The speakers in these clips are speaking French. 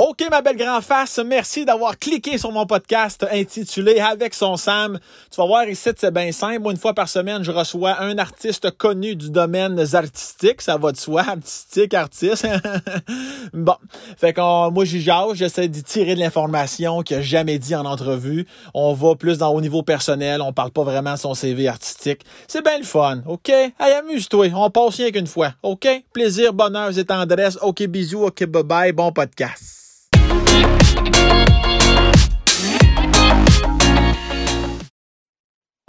OK, ma belle grand face, merci d'avoir cliqué sur mon podcast intitulé Avec son Sam. Tu vas voir ici, c'est bien simple. Une fois par semaine, je reçois un artiste connu du domaine artistique. Ça va de soi, artistique, artiste. bon, fait que moi, j'y jase, j'essaie d'y tirer de l'information qu'il a jamais dit en entrevue. On va plus dans au niveau personnel, on parle pas vraiment de son CV artistique. C'est bien le fun, OK? Hey, amuse-toi, on passe rien qu'une fois, OK? Plaisir, bonheur et tendresse. OK, bisous, OK, bye-bye, bon podcast.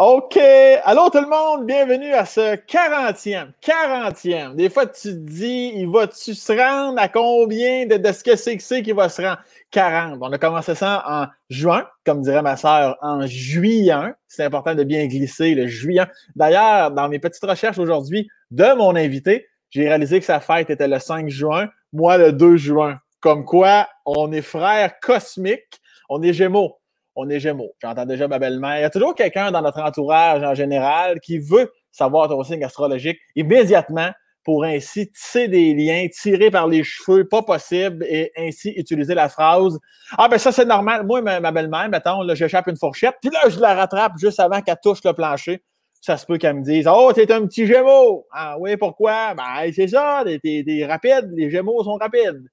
OK. Allô tout le monde, bienvenue à ce 40e. 40e. Des fois, tu te dis, il va-tu se rendre à combien de, de ce que c'est que c'est qu'il va se rendre? 40. On a commencé ça en juin, comme dirait ma sœur, en juillet. C'est important de bien glisser le juillet. D'ailleurs, dans mes petites recherches aujourd'hui de mon invité, j'ai réalisé que sa fête était le 5 juin, moi le 2 juin. Comme quoi, on est frères cosmiques, on est gémeaux on est Gémeaux. J'entends déjà ma belle-mère. Il y a toujours quelqu'un dans notre entourage en général qui veut savoir ton signe astrologique immédiatement pour ainsi tisser des liens, tirer par les cheveux, pas possible, et ainsi utiliser la phrase Ah ben ça c'est normal. Moi, ma, belle-mère, mettons, là, j'échappe une fourchette, puis là, je la rattrape juste avant qu'elle touche le plancher. Ça se peut qu'elle me dise Oh, t'es un petit Gémeaux! Ah oui, pourquoi? Ben, c'est ça, t'es rapide, les Gémeaux sont rapides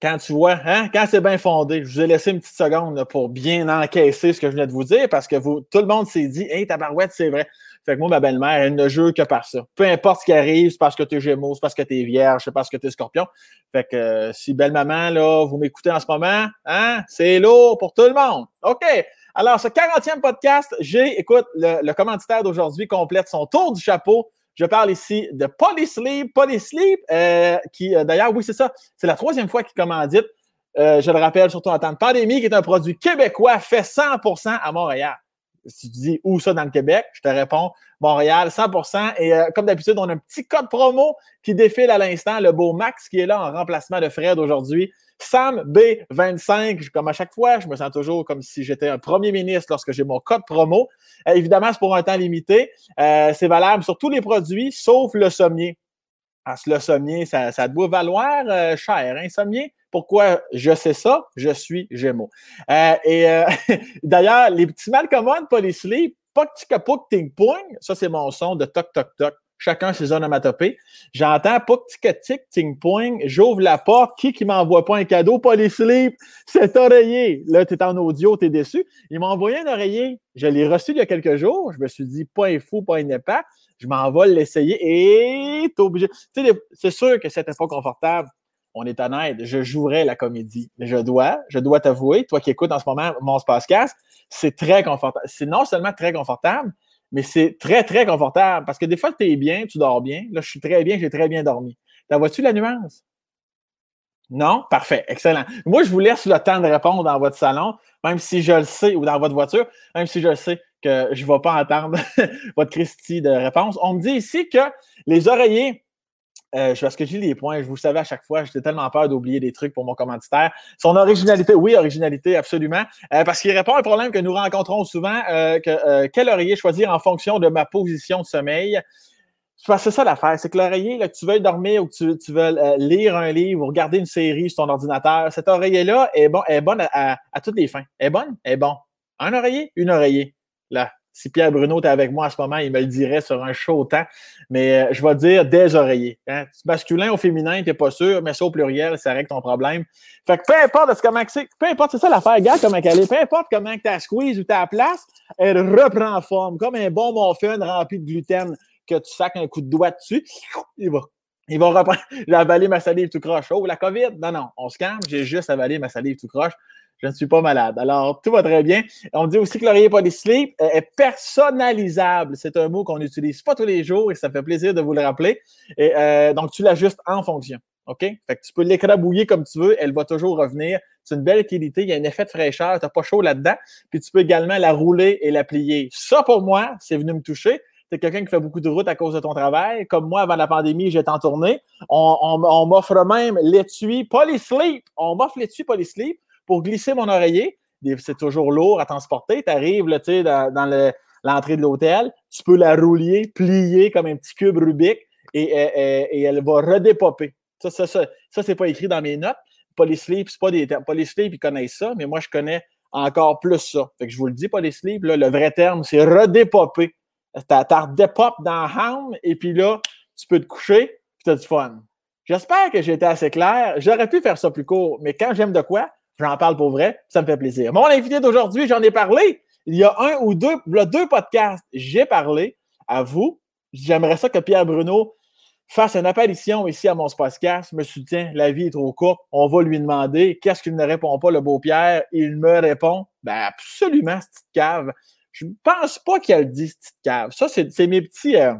quand tu vois, hein, quand c'est bien fondé, je vous ai laissé une petite seconde pour bien encaisser ce que je venais de vous dire parce que vous, tout le monde s'est dit, hey, tabarouette, c'est vrai. Fait que moi, ma belle-mère, elle ne joue que par ça. Peu importe ce qui arrive, c'est parce que tu es Gémeaux, c'est parce que tu es Vierge, c'est parce que tu es Scorpion. Fait que euh, si belle-maman, là, vous m'écoutez en ce moment, hein, c'est lourd pour tout le monde. OK. Alors, ce 40e podcast, j'ai, écoute, le, le d'aujourd'hui complète son tour du chapeau je parle ici de Polysleep. Polysleep, euh, qui, euh, d'ailleurs, oui, c'est ça, c'est la troisième fois qu'il commandite. Euh, je le rappelle, surtout en temps de pandémie, qui est un produit québécois fait 100% à Montréal. Si tu dis où ça dans le Québec, je te réponds Montréal, 100%. Et comme d'habitude, on a un petit code promo qui défile à l'instant, le beau Max qui est là en remplacement de Fred aujourd'hui. Sam B25, comme à chaque fois, je me sens toujours comme si j'étais un premier ministre lorsque j'ai mon code promo. Euh, évidemment, c'est pour un temps limité. Euh, c'est valable sur tous les produits, sauf le sommier. Parce que le sommier, ça, doit valoir cher, hein, sommier? Pourquoi je sais ça? Je suis Gémeaux. et d'ailleurs, les petits mal commodes, pas les sleep, pas que ting pong, ça c'est mon son de toc toc toc chacun ses onomatopées. J'entends pas tic tic ting pong, j'ouvre la porte, qui qui m'envoie pas un cadeau, pas les sleep, c'est oreiller. Là, tu es en audio, tu es déçu. Il m'a envoyé un oreiller, je l'ai reçu il y a quelques jours, je me suis dit, pas un fou, pas un épais, je m'en vais l'essayer et t'es obligé. C'est sûr que c'était pas confortable. On est honnête, je jouerais la comédie. Mais je dois, je dois t'avouer, toi qui écoutes en ce moment mon podcast, c'est très confortable. C'est non seulement très confortable, mais c'est très, très confortable parce que des fois, tu es bien, tu dors bien. Là, je suis très bien, j'ai très bien dormi. T'as vois-tu la nuance? Non? Parfait, excellent. Moi, je vous laisse le temps de répondre dans votre salon, même si je le sais, ou dans votre voiture, même si je le sais que je ne vais pas entendre votre Christie de réponse. On me dit ici que les oreillers euh, parce que j'ai les points, je vous savais à chaque fois, j'étais tellement peur d'oublier des trucs pour mon commanditaire. Son originalité, oui, originalité, absolument. Euh, parce qu'il répond à un problème que nous rencontrons souvent, euh, que, quel oreiller choisir en fonction de ma position de sommeil. C'est ça l'affaire, c'est que l'oreiller, que tu veux dormir ou que tu, veux lire un livre ou regarder une série sur ton ordinateur, cet oreiller-là est, bon, est bonne à, à, toutes les fins. Est bonne? Est bon. Un oreiller? Une oreiller. Là, si Pierre Bruno était avec moi à ce moment, il me le dirait sur un chaud temps. Mais euh, je vais dire des oreillers. Hein. Masculin ou féminin, tu n'es pas sûr, mais ça au pluriel, ça règle ton problème. Fait que peu importe comment c'est, peu importe, c'est ça l'affaire, gars, comment elle est, peu importe comment tu as squeeze ou tu as place, elle reprend forme, comme un bon muffin rempli de gluten que tu sacs un coup de doigt dessus, il va il va reprendre. J'ai avalé ma salive tout croche. Oh, la COVID? Non, non, on se calme. J'ai juste avalé ma salive tout croche je ne suis pas malade. Alors, tout va très bien. On dit aussi que l'oreiller polysleep est personnalisable. C'est un mot qu'on n'utilise pas tous les jours et ça fait plaisir de vous le rappeler. Et, euh, donc, tu l'ajustes en fonction. OK? Fait que tu peux l'écrabouiller comme tu veux, elle va toujours revenir. C'est une belle qualité, il y a un effet de fraîcheur, tu n'as pas chaud là-dedans. Puis tu peux également la rouler et la plier. Ça, pour moi, c'est venu me toucher. Tu quelqu'un qui fait beaucoup de route à cause de ton travail. Comme moi, avant la pandémie, j'étais en tournée. On, on m'offre même l'étui Polysleep. On m'offre l'étui Polysleep pour glisser mon oreiller. C'est toujours lourd à transporter. Tu arrives dans, dans l'entrée de l'hôtel, tu peux la rouler, plier comme un petit cube Rubik et, elle va redépoper. Ça, ça, ça, ça c'est pas écrit dans mes notes. Polysleep, c'est pas des termes. Polysleep, ils connaissent ça, mais moi, je connais encore plus ça. Fait que je vous le dis, Polysleep, là, le vrai terme, c'est redépopper. T'as redépop dans Ham, et puis là, tu peux te coucher, puis t'as du fun. J'espère que j'ai été assez clair. J'aurais pu faire ça plus court, mais quand j'aime de quoi, j'en parle pour vrai, ça me fait plaisir. Mon invité d'aujourd'hui, j'en ai parlé. Il y a un ou deux, a deux podcasts, j'ai parlé à vous. J'aimerais ça que Pierre Bruno fasse une apparition ici à mon podcast. Me soutient, la vie est trop courte. On va lui demander qu'est-ce qu'il ne répond pas, le beau Pierre. Il me répond, ben absolument, cette cave. Je ne pense pas qu'elle dit cette cave. Ça, c'est mes petits. Euh,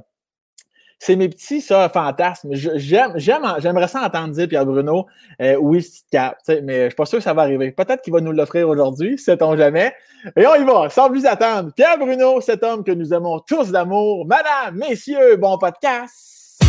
c'est mes petits ça, fantasmes. J'aime, j'aimerais ça entendre dire Pierre Bruno, euh, oui, c'est cave. Mais je ne suis pas sûr que ça va arriver. Peut-être qu'il va nous l'offrir aujourd'hui, sait-on jamais. Et on y va, sans plus attendre. Pierre Bruno, cet homme que nous aimons tous d'amour. Madame, messieurs, bon podcast.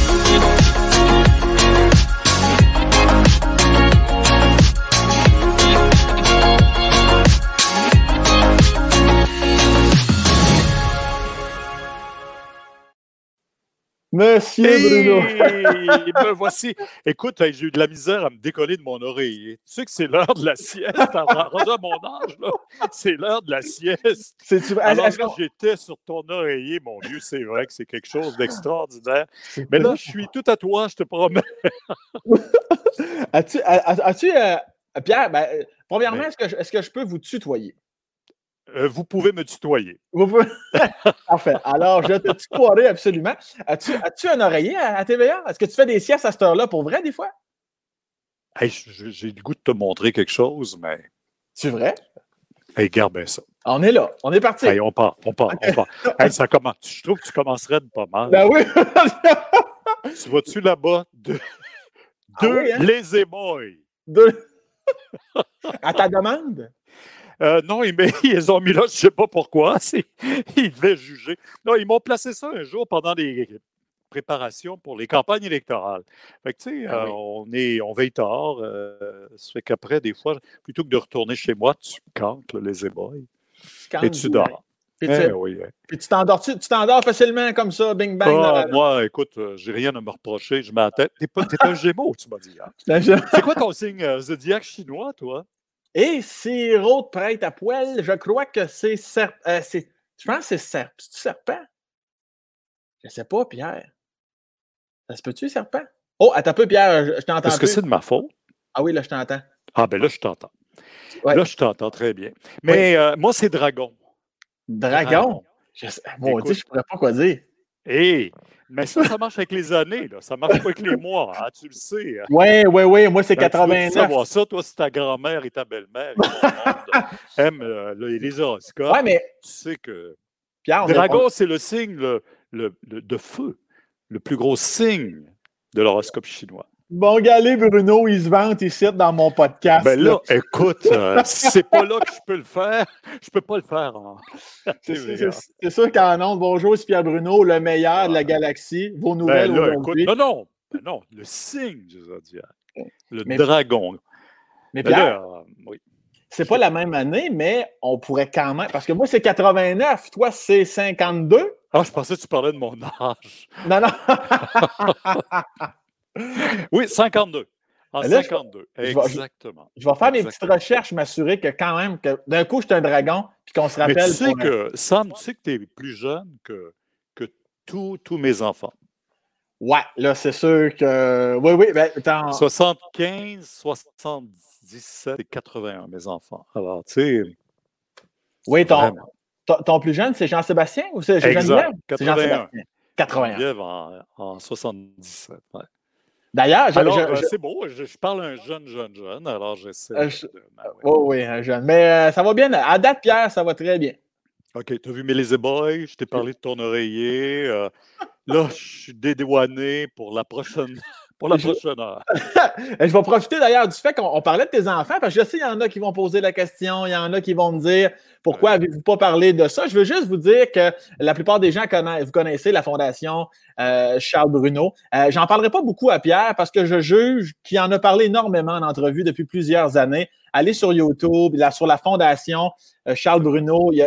Monsieur Bruno. me voici. Écoute, j'ai eu de la misère à me décoller de mon oreiller. Tu sais que c'est l'heure de la sieste. Rendu à mon âge, c'est l'heure de la sieste. Alors là, j'étais sur ton oreiller, mon Dieu, c'est vrai que c'est quelque chose d'extraordinaire. Mais là, je suis tout à toi, je te promets. as-tu, as-tu euh, Pierre, ben, premièrement, est-ce que, est-ce que je peux vous tutoyer? Euh, vous pouvez me tutoyer. Parfait. Alors, je te tutoierai absolument. As-tu, as un oreiller à, TVA? Est-ce que tu fais des siestes à cette heure-là pour vrai, des fois? j'ai le goût de te montrer quelque chose, mais. C'est vrai? Hey, garde bien ça. On est là. On est parti. on part. On part. On part. ça commence. Je trouve que tu commencerais de pas mal. Ben oui. tu vas-tu là-bas? De, ah deux hein? les émoilles? Deux. à ta demande? Euh, non, ils, ils, ont mis là, je ne sais pas pourquoi. Ils devaient juger. Non, ils m'ont placé ça un jour pendant des préparations pour les campagnes électorales. Fait que, tu sais, ah euh, on, est, on veille tard. Euh, ça fait qu'après, des fois, plutôt que de retourner chez moi, tu cantes les éboys. Et tu dors. Puis, tu, eh puis tu t'endors, tu, t'endors facilement comme ça, bing bang. Ah, moi, écoute, j'ai rien à me reprocher. Je m'attends. T'es, pas, t'es un gémeau, tu m'as dit. Hein? C'est quoi ton signe zodiaque chinois, toi? Et sirop de prêtre à poil, je crois que c'est serpent. Euh, je pense que c'est serpent. C'est-tu serpent? Je ne sais pas, Pierre. Ça se peut-tu, serpent? Oh, attends un peu, Pierre, je, t'entends. Est-ce que c'est de ma faute? Ah oui, là, je t'entends. Ah, ben là, je t'entends. Là, je t'entends très bien. Mais euh, moi, c'est dragon. Dragon? Je je ne pourrais pas quoi dire. Hé, mais ça, ça marche avec les années, là. ça marche pas avec les mois, hein, tu le sais. Oui, oui, oui, moi c'est 89. Tu savoir ça, toi, c'est ta grand-mère et ta belle-mère aiment euh, les horoscopes. Ouais, mais... Tu sais que Pierre, Dragon, c'est le signe le, de feu, le plus gros signe de l'horoscope chinois. Bon, galé, Bruno, il se vante ici dans mon podcast. Ben là, écoute, euh, c'est pas là que je peux le faire. Je peux pas le faire. C'est sûr qu'en nom, bonjour, c'est Pierre Bruno, le meilleur de la galaxie. Vos ben nouvelles ben là, écoute, Non, non, ben non, le signe du zodiaque. Le dragon. Mais ben Pierre, euh, oui. c'est pas la même année, mais on pourrait quand même. Parce que moi, c'est 89, toi, c'est 52. Ah, je pensais que tu parlais de mon âge. Non, non. oui, 52. En 52, exactement. Je vais, faire mes petites recherches, m'assurer que quand même, que d'un coup, je suis un dragon, puis qu'on se rappelle. Mais tu sais que, Sam, tu sais que tu es plus jeune que, que tous mes enfants. Ouais, là, c'est sûr que. Oui, oui. Ben, 75, 77 et 81, mes enfants. Alors, tu sais. Oui, ton, ton, plus jeune, c'est Jean-Sébastien ou c'est Geneviève? 81. 81. en, en 77. Ouais. D'ailleurs, euh, c'est beau, je, parle un jeune, jeune, jeune, alors j'essaie. Euh, ben oh, oui, un jeune. Mais euh, ça va bien. À date, Pierre, ça va très bien. OK, tu as vu Mélizé Boy, je t'ai parlé de ton oreiller. là, je suis dédouané pour la prochaine pour la prochaine heure. je vais profiter d'ailleurs du fait qu'on parlait de tes enfants, parce que je sais qu'il y en a qui vont poser la question, il y en a qui vont me dire pourquoi avez-vous pas parlé de ça? Je veux juste vous dire que la plupart des gens connaissent, vous connaissez la fondation euh, Charles Bruno. Euh, j'en parlerai pas beaucoup à Pierre parce que je juge qu'il en a parlé énormément en entrevue depuis plusieurs années. Allez sur YouTube, là, sur la fondation euh, Charles Bruno, il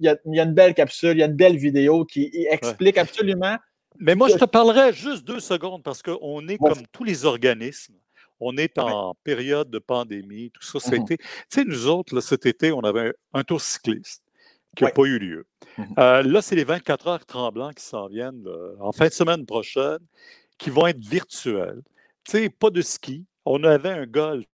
y, a, une belle capsule, il y a une belle vidéo qui explique absolument mais moi, je te parlerai juste deux secondes parce qu'on est comme tous les organismes. On est en période de pandémie, tout ça. Mmh tu sais, nous autres, là, cet été, on avait un, tour cycliste qui n'a pas eu lieu. Mmh euh, là, c'est les 24 heures tremblants qui s'en viennent en fin de semaine prochaine, qui vont être virtuels. Tu sais, pas de ski. On avait un golf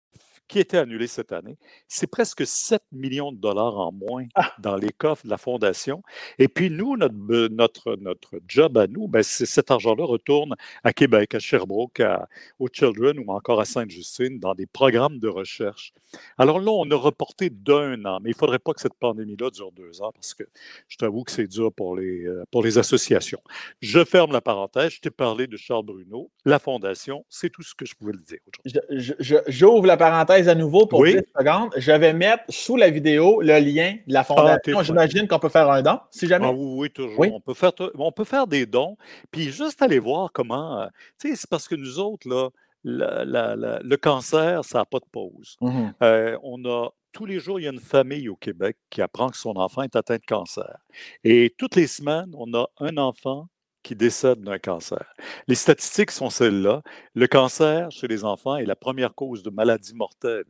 qui était annulé cette année. C'est presque 7 millions de dollars en moins ah! dans les coffres de la Fondation. Et puis, nous, notre, notre, notre job à nous, ben, cet argent-là retourne à Québec, à Sherbrooke, à, aux Children ou encore à Sainte-Justine dans des programmes de recherche. Alors là, on a reporté d'un an, mais il ne faudrait pas que cette pandémie-là dure deux ans parce que je t'avoue que c'est dur pour les, euh, pour les associations. Je ferme la parenthèse. Je t'ai parlé de Charles Bruno, la Fondation. C'est tout ce que je pouvais le dire aujourd'hui. J'ouvre la parenthèse à nouveau pour 10 secondes. Je vais mettre sous la vidéo le lien de la ah, fondation. J'imagine qu'on peut faire un don, si jamais. Ah oui, toujours. On, peut faire, on peut faire des dons. Puis juste aller voir comment. Euh, tu sais, c'est parce que nous autres, là, le cancer, ça n'a pas de pause. Mmh euh, on a tous les jours, il y a une famille au Québec qui apprend que son enfant est atteint de cancer. Et toutes les semaines, on a un enfant qui décèdent d'un cancer. Les statistiques sont celles-là. Le cancer chez les enfants est la première cause de maladie mortelle.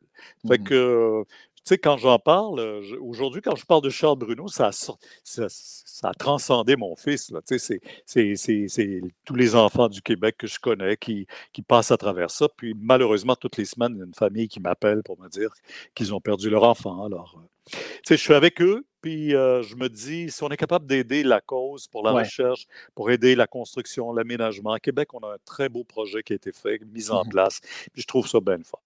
Fait mmh. que, sais, quand j'en parle, aujourd'hui, quand je parle de Charles Bruno, ça a, ça, a transcendé mon fils. Tu sais, c'est tous les enfants du Québec que je connais qui, qui passent à travers ça. Puis malheureusement, toutes les semaines, il y a une famille qui m'appelle pour me dire qu'ils ont perdu leur enfant. Alors, tu sais, je suis avec eux, puis je me dis, si on est capable d'aider la cause pour la recherche, pour aider la construction, l'aménagement, à Québec, on a un très beau projet qui a été fait, mis en mmh place. Puis je trouve ça bien fort.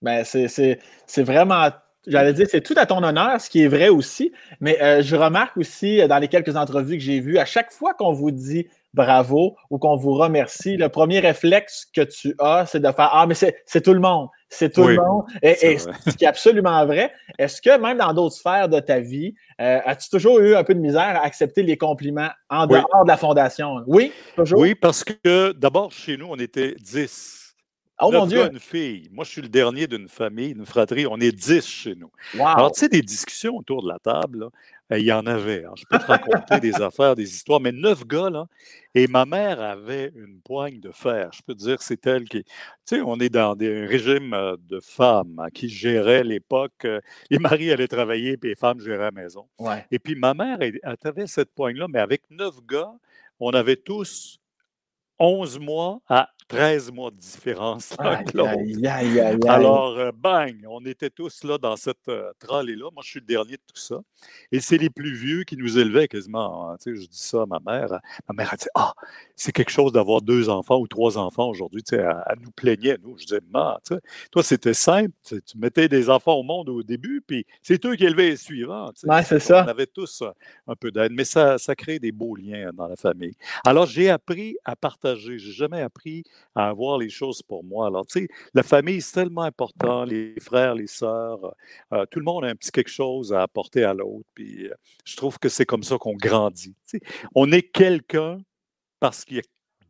Ben, c'est vraiment J'allais dire, c'est tout à ton honneur, ce qui est vrai aussi, mais je remarque aussi dans les quelques entrevues que j'ai vues, à chaque fois qu'on vous dit bravo ou qu'on vous remercie, le premier réflexe que tu as, c'est de faire Ah, mais c'est tout le monde. C'est tout le monde. Et, ce qui est absolument vrai. Est-ce que même dans d'autres sphères de ta vie, euh, as-tu toujours eu un peu de misère à accepter les compliments en dehors de la fondation? Oui, toujours? Oui, parce que d'abord, chez nous, on était 10. Oh mon Dieu! une fille. Moi, je suis le dernier d'une famille, d'une fratrie. On est 10 chez nous. Alors, tu sais, des discussions autour de la table, euh, il y en avait. Hein. Je peux te raconter des affaires, des histoires, mais neuf gars, là. Et ma mère avait une poigne de fer. Je peux te dire, c'est elle qui. Tu sais, on est dans des régimes euh, de femmes hein, qui géraient l'époque. Euh, les maris allaient travailler, puis les femmes géraient la maison. Et puis ma mère, elle, avait cette poigne-là, mais avec neuf gars, on avait tous 11 mois à 13 mois de différence. Alors, euh, bang, on était tous là dans cette euh, là Moi, je suis le dernier de tout ça. Et c'est les plus vieux qui nous élevaient quasiment. Hein. Tu sais, je dis ça à ma mère. Ma mère a dit Ah, c'est quelque chose d'avoir deux enfants ou trois enfants aujourd'hui. Tu sais, elle, nous plaignait, nous. Je disais Ma, tu sais, toi, c'était simple. Tu, mettais des enfants au monde au début, puis c'est eux qui élevaient les suivants. Tu sais. c'est ça. On avait tous un peu d'aide, mais ça, ça crée des beaux liens dans la famille. Alors, j'ai appris à partager. J'ai jamais appris à avoir les choses pour moi. Alors, tu sais, la famille, c'est tellement important, les frères, les sœurs, euh, euh, tout le monde a un petit quelque chose à apporter à l'autre. Puis euh, je trouve que c'est comme ça qu'on grandit. Tu sais. On est quelqu'un parce qu'il y a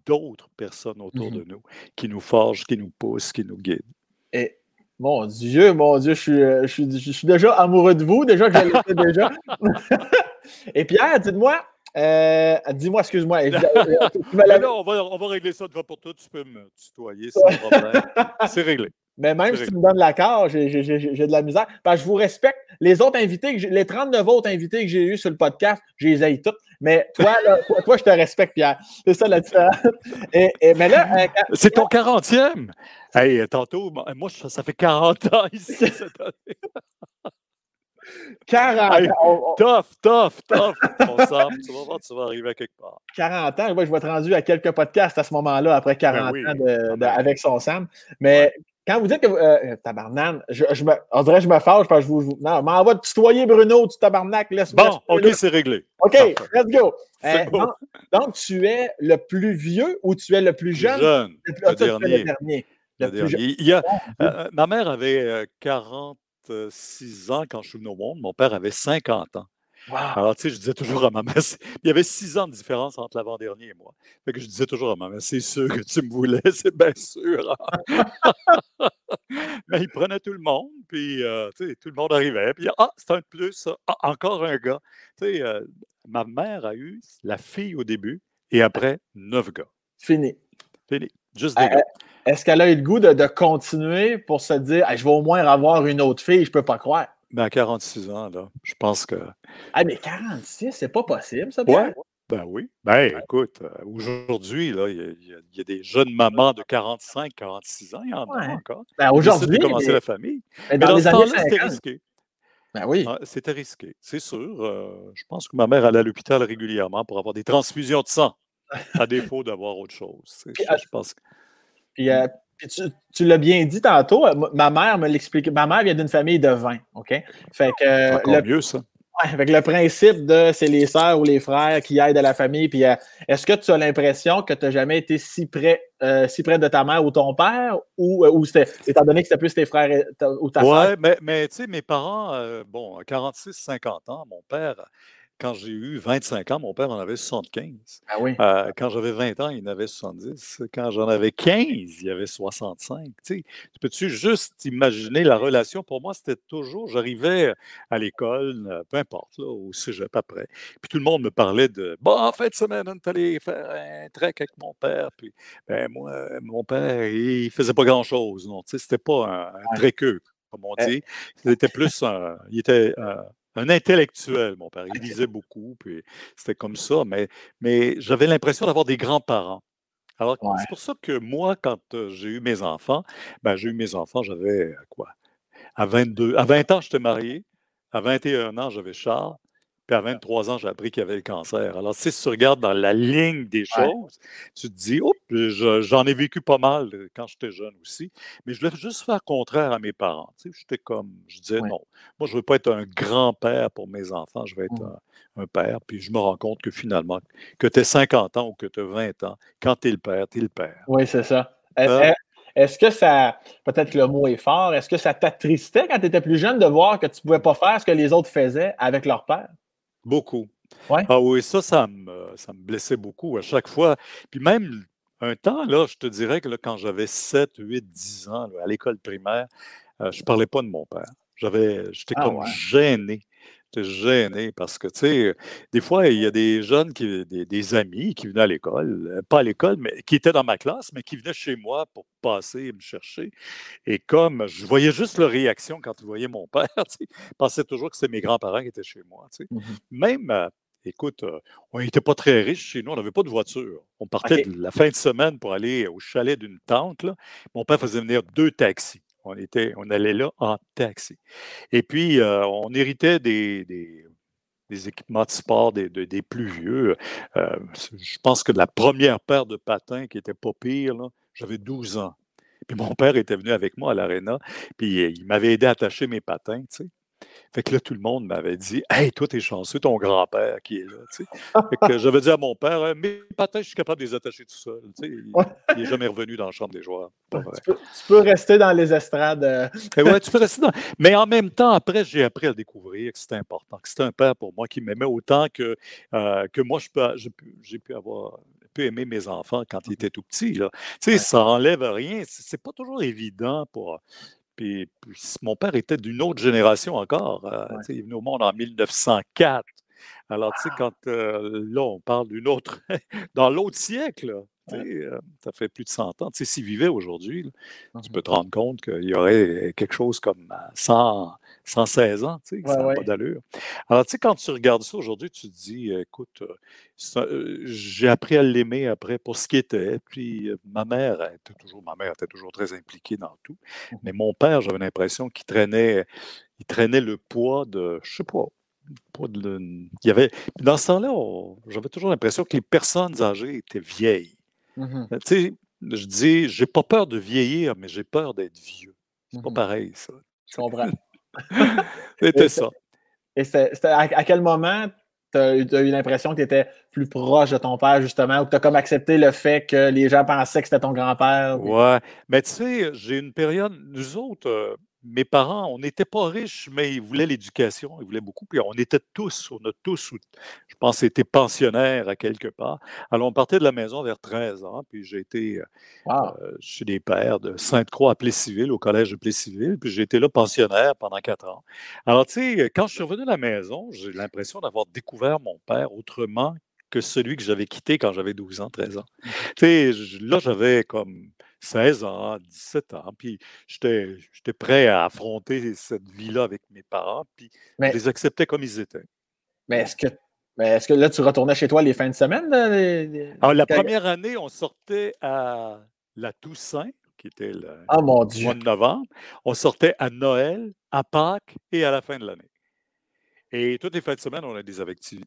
d'autres personnes autour mmh de nous qui nous forgent, qui nous poussent, qui nous guident. Et mon Dieu, mon Dieu, je suis, je suis, je suis déjà amoureux de vous, déjà que je l'étais déjà. Et Pierre, dites-moi, euh, dis-moi, excuse-moi. on, va, on va régler ça de pour tout. Tu peux me tutoyer sans problème. C'est réglé. Mais même si tu me donnes l'accord, j'ai de la misère. Parce que je vous respecte. Les autres invités, les 39 autres invités que j'ai eus sur le podcast, je les aille tous. Mais toi, toi, je te respecte, Pierre. C'est ça la différence. Et, mais là, euh, c'est ton 40e. Hey, tantôt, moi, ça fait 40 ans ici cette année. 40 ans. Tough, tough, tough. tu vas voir, tu vas arriver à quelque part. 40 ans, ouais, je vais être rendu à quelques podcasts à ce moment-là, après 40 ben ans avec son Sam. Mais quand vous dites que. Euh, tabarnane, je, je me, on dirait que je me fâche parce que je vous. non, m'en va tutoyer Bruno, tu tabarnak, laisse Bon, OK, c'est réglé. OK, let's go. Euh, donc, tu es le plus vieux ou tu es le plus jeune? Jeune. Le, dernier. le dernier. Le, plus Jeune. Il y a, euh, ma mère avait 40 6 ans quand je suis venu au monde. Mon père avait 50 ans. Alors, tu sais, je disais toujours à ma mère, il y avait 6 ans de différence entre l'avant-dernier et moi. Fait que je disais toujours à ma mère, c'est sûr que tu me voulais, c'est bien sûr. Mais il prenait tout le monde, puis euh, tu sais, tout le monde arrivait, puis ah, c'est un de plus, ah, encore un gars. Tu sais, euh, ma mère a eu la fille au début et après, neuf gars. Fini. Fini. Juste des gars. Est-ce qu'elle a eu le goût de, continuer pour se dire je vais au moins avoir une autre fille, je peux pas croire? Ben, à 46 ans, là, je pense que. Ah, mais 46, c'est pas possible, ça, Ouais. Ben oui. Ben écoute, euh, aujourd'hui, il y, a des jeunes mamans de 45, 46 ans, il y en a encore. Ben, aujourd'hui. commencer la famille. Mais dans, les années c'était risqué. Ben oui. c'était risqué, c'est sûr. Euh, je pense que ma mère allait à l'hôpital régulièrement pour avoir des transfusions de sang, à défaut d'avoir autre chose. je pense Puis, euh, tu, l'as bien dit tantôt, ma mère me l'explique. Ma mère vient d'une famille de 20, OK? Fait que, Encore mieux, ça. avec le principe de c'est les sœurs ou les frères qui aident à la famille. Puis euh, est-ce que tu as l'impression que tu n'as jamais été si près, euh, si près de ta mère ou ton père? Ou, euh, étant donné que c'était plus tes frères ou ta ouais, Oui, mais, mais tu sais, mes parents, bon, 46, 50 ans, mon père, quand j'ai eu 25 ans, mon père en avait 75. Ah oui. Euh, quand j'avais 20 ans, il en avait 70. Quand j'en avais 15, il y avait 65. Tu, peux-tu juste imaginer la relation? Pour moi, c'était toujours, j'arrivais à l'école, euh, peu importe, là, au cégep après. Puis tout le monde me parlait de Bon, en fin de semaine, on est allé faire un trek avec mon père. Puis ben, moi, mon père, il faisait pas grand-chose. Non, tu sais, c'était pas un, un trequeux, comme on eh dit. C'était plus un. Il était un intellectuel, mon père. Il lisait beaucoup, puis c'était comme ça. Mais, mais j'avais l'impression d'avoir des grands-parents. Alors, c'est pour ça que moi, quand j'ai eu mes enfants, ben, j'ai eu mes enfants, j'avais quoi? À 22, à 20 ans, j'étais marié. À 21 ans, j'avais Charles. Puis à 23 ans, j'ai appris qu'il y avait le cancer. Alors, si tu regardes dans la ligne des choses, tu te dis, oh, j'en ai vécu pas mal euh, quand j'étais jeune aussi, mais je voulais juste faire contraire à mes parents. Tu sais, j'étais comme, je disais, non, moi, je ne veux pas être un grand-père pour mes enfants, je veux être mmh. un, père. Puis je me rends compte que finalement, que tu aies 50 ans ou que tu as 20 ans, quand tu es le père, tu es le père. Oui, c'est ça. Hein? Est-ce que ça, peut-être que le mot est fort, est-ce que ça t'attristait quand tu étais plus jeune de voir que tu ne pouvais pas faire ce que les autres faisaient avec leur père? Beaucoup. Ah oui, ça, ça me, ça me blessait beaucoup à chaque fois. Puis même un temps, là, je te dirais que quand j'avais 7, 8, 10 ans, à l'école primaire, euh, je ne parlais pas de mon père. J'avais, j'étais ah comme gêné. J'étais gêné parce que, tu sais, des fois, il y a des jeunes, qui, des, amis qui venaient à l'école, euh, pas à l'école, mais qui étaient dans ma classe, mais qui venaient chez moi pour passer et me chercher. Et comme je voyais juste leur réaction quand ils voyaient mon père, ils pensaient toujours que c'était mes grands-parents qui étaient chez moi. Mmh Même, euh, écoute, euh, on n'était pas très riches chez nous, on n'avait pas de voiture. On partait la fin de semaine pour aller au chalet d'une tante. Mon père faisait venir deux taxis. On, était, on allait là en taxi. Et puis, euh, on héritait des, équipements de sport des, plus vieux. Euh, je pense que la première paire de patins qui était pas pire, j'avais 12 ans. Puis mon père était venu avec moi à l'aréna, puis il m'avait aidé à attacher mes patins, tu sais. Fait que là, tout le monde m'avait dit Hey, toi, t'es chanceux, ton grand-père qui est là. Tu Fait que j'avais dit à mon père «Euh, Mes patins, je suis capable de les attacher tout seul. Tu sais, il n'est jamais revenu dans la chambre des joueurs. Tu peux, rester dans les estrades. Euh. Ouais, tu peux rester dans. Mais en même temps, après, j'ai appris à découvrir que c'était important, que c'était un père pour moi qui m'aimait autant que, euh, que moi, j'ai pu avoir pu aimer mes enfants quand ils étaient tout petits. Là. Tu sais, ça enlève rien. C'est pas toujours évident pour, puis, mon père était d'une autre génération encore. Euh, il est venu au monde en 1904. Alors, tu sais, ah! quand euh, là, on parle d'une autre, dans l'autre siècle, euh, ça fait plus de 100 ans. Tu sais, s'il vivait aujourd'hui, tu mmh peux te rendre compte qu'il y aurait quelque chose comme 100, 116 ans, tu sais, ça n'a pas d'allure. Alors, tu sais, quand tu regardes ça aujourd'hui, tu te dis, écoute, j'ai appris à l'aimer après pour ce qui était. Puis ma mère était toujours, ma mère était toujours très impliquée dans tout. Mmh Mais mon père, j'avais l'impression qu'il traînait, il traînait le poids de, je sais pas, de, il y avait, dans ce temps-là, j'avais toujours l'impression que les personnes âgées étaient vieilles. Mmh tu sais, je dis, j'ai pas peur de vieillir, mais j'ai peur d'être vieux. C'est pas mmh pareil, ça. Je comprends. C'était ça. Et c'était à, quel moment tu as, eu l'impression que tu étais plus proche de ton père, justement, ou que tu as comme accepté le fait que les gens pensaient que c'était ton grand-père? Ouais. Mais tu sais, j'ai une période, nous autres, euh, mes parents, on n'était pas riches, mais ils voulaient l'éducation, ils voulaient beaucoup. Puis on était tous, on a tous, je pense, été pensionnaires à quelque part. Alors on partait de la maison vers 13 ans, puis j'ai été euh, euh, chez des pères de Sainte-Croix à Plessisville, au collège de Plessisville, puis j'ai été là pensionnaire pendant quatre ans. Alors tu sais, quand je suis revenu à la maison, j'ai l'impression d'avoir découvert mon père autrement que celui que j'avais quitté quand j'avais 12 ans, 13 ans. Mmh. Tu sais, là, j'avais comme 16 ans, 17 ans. Puis j'étais prêt à affronter cette vie-là avec mes parents. Puis je les acceptais comme ils étaient. Mais est-ce que, est que là, tu retournais chez toi les fins de semaine? Alors, la première année, on sortait à la Toussaint, qui était le ah, mois de novembre. On sortait à Noël, à Pâques et à la fin de l'année. Et toutes les fins de semaine, on, a des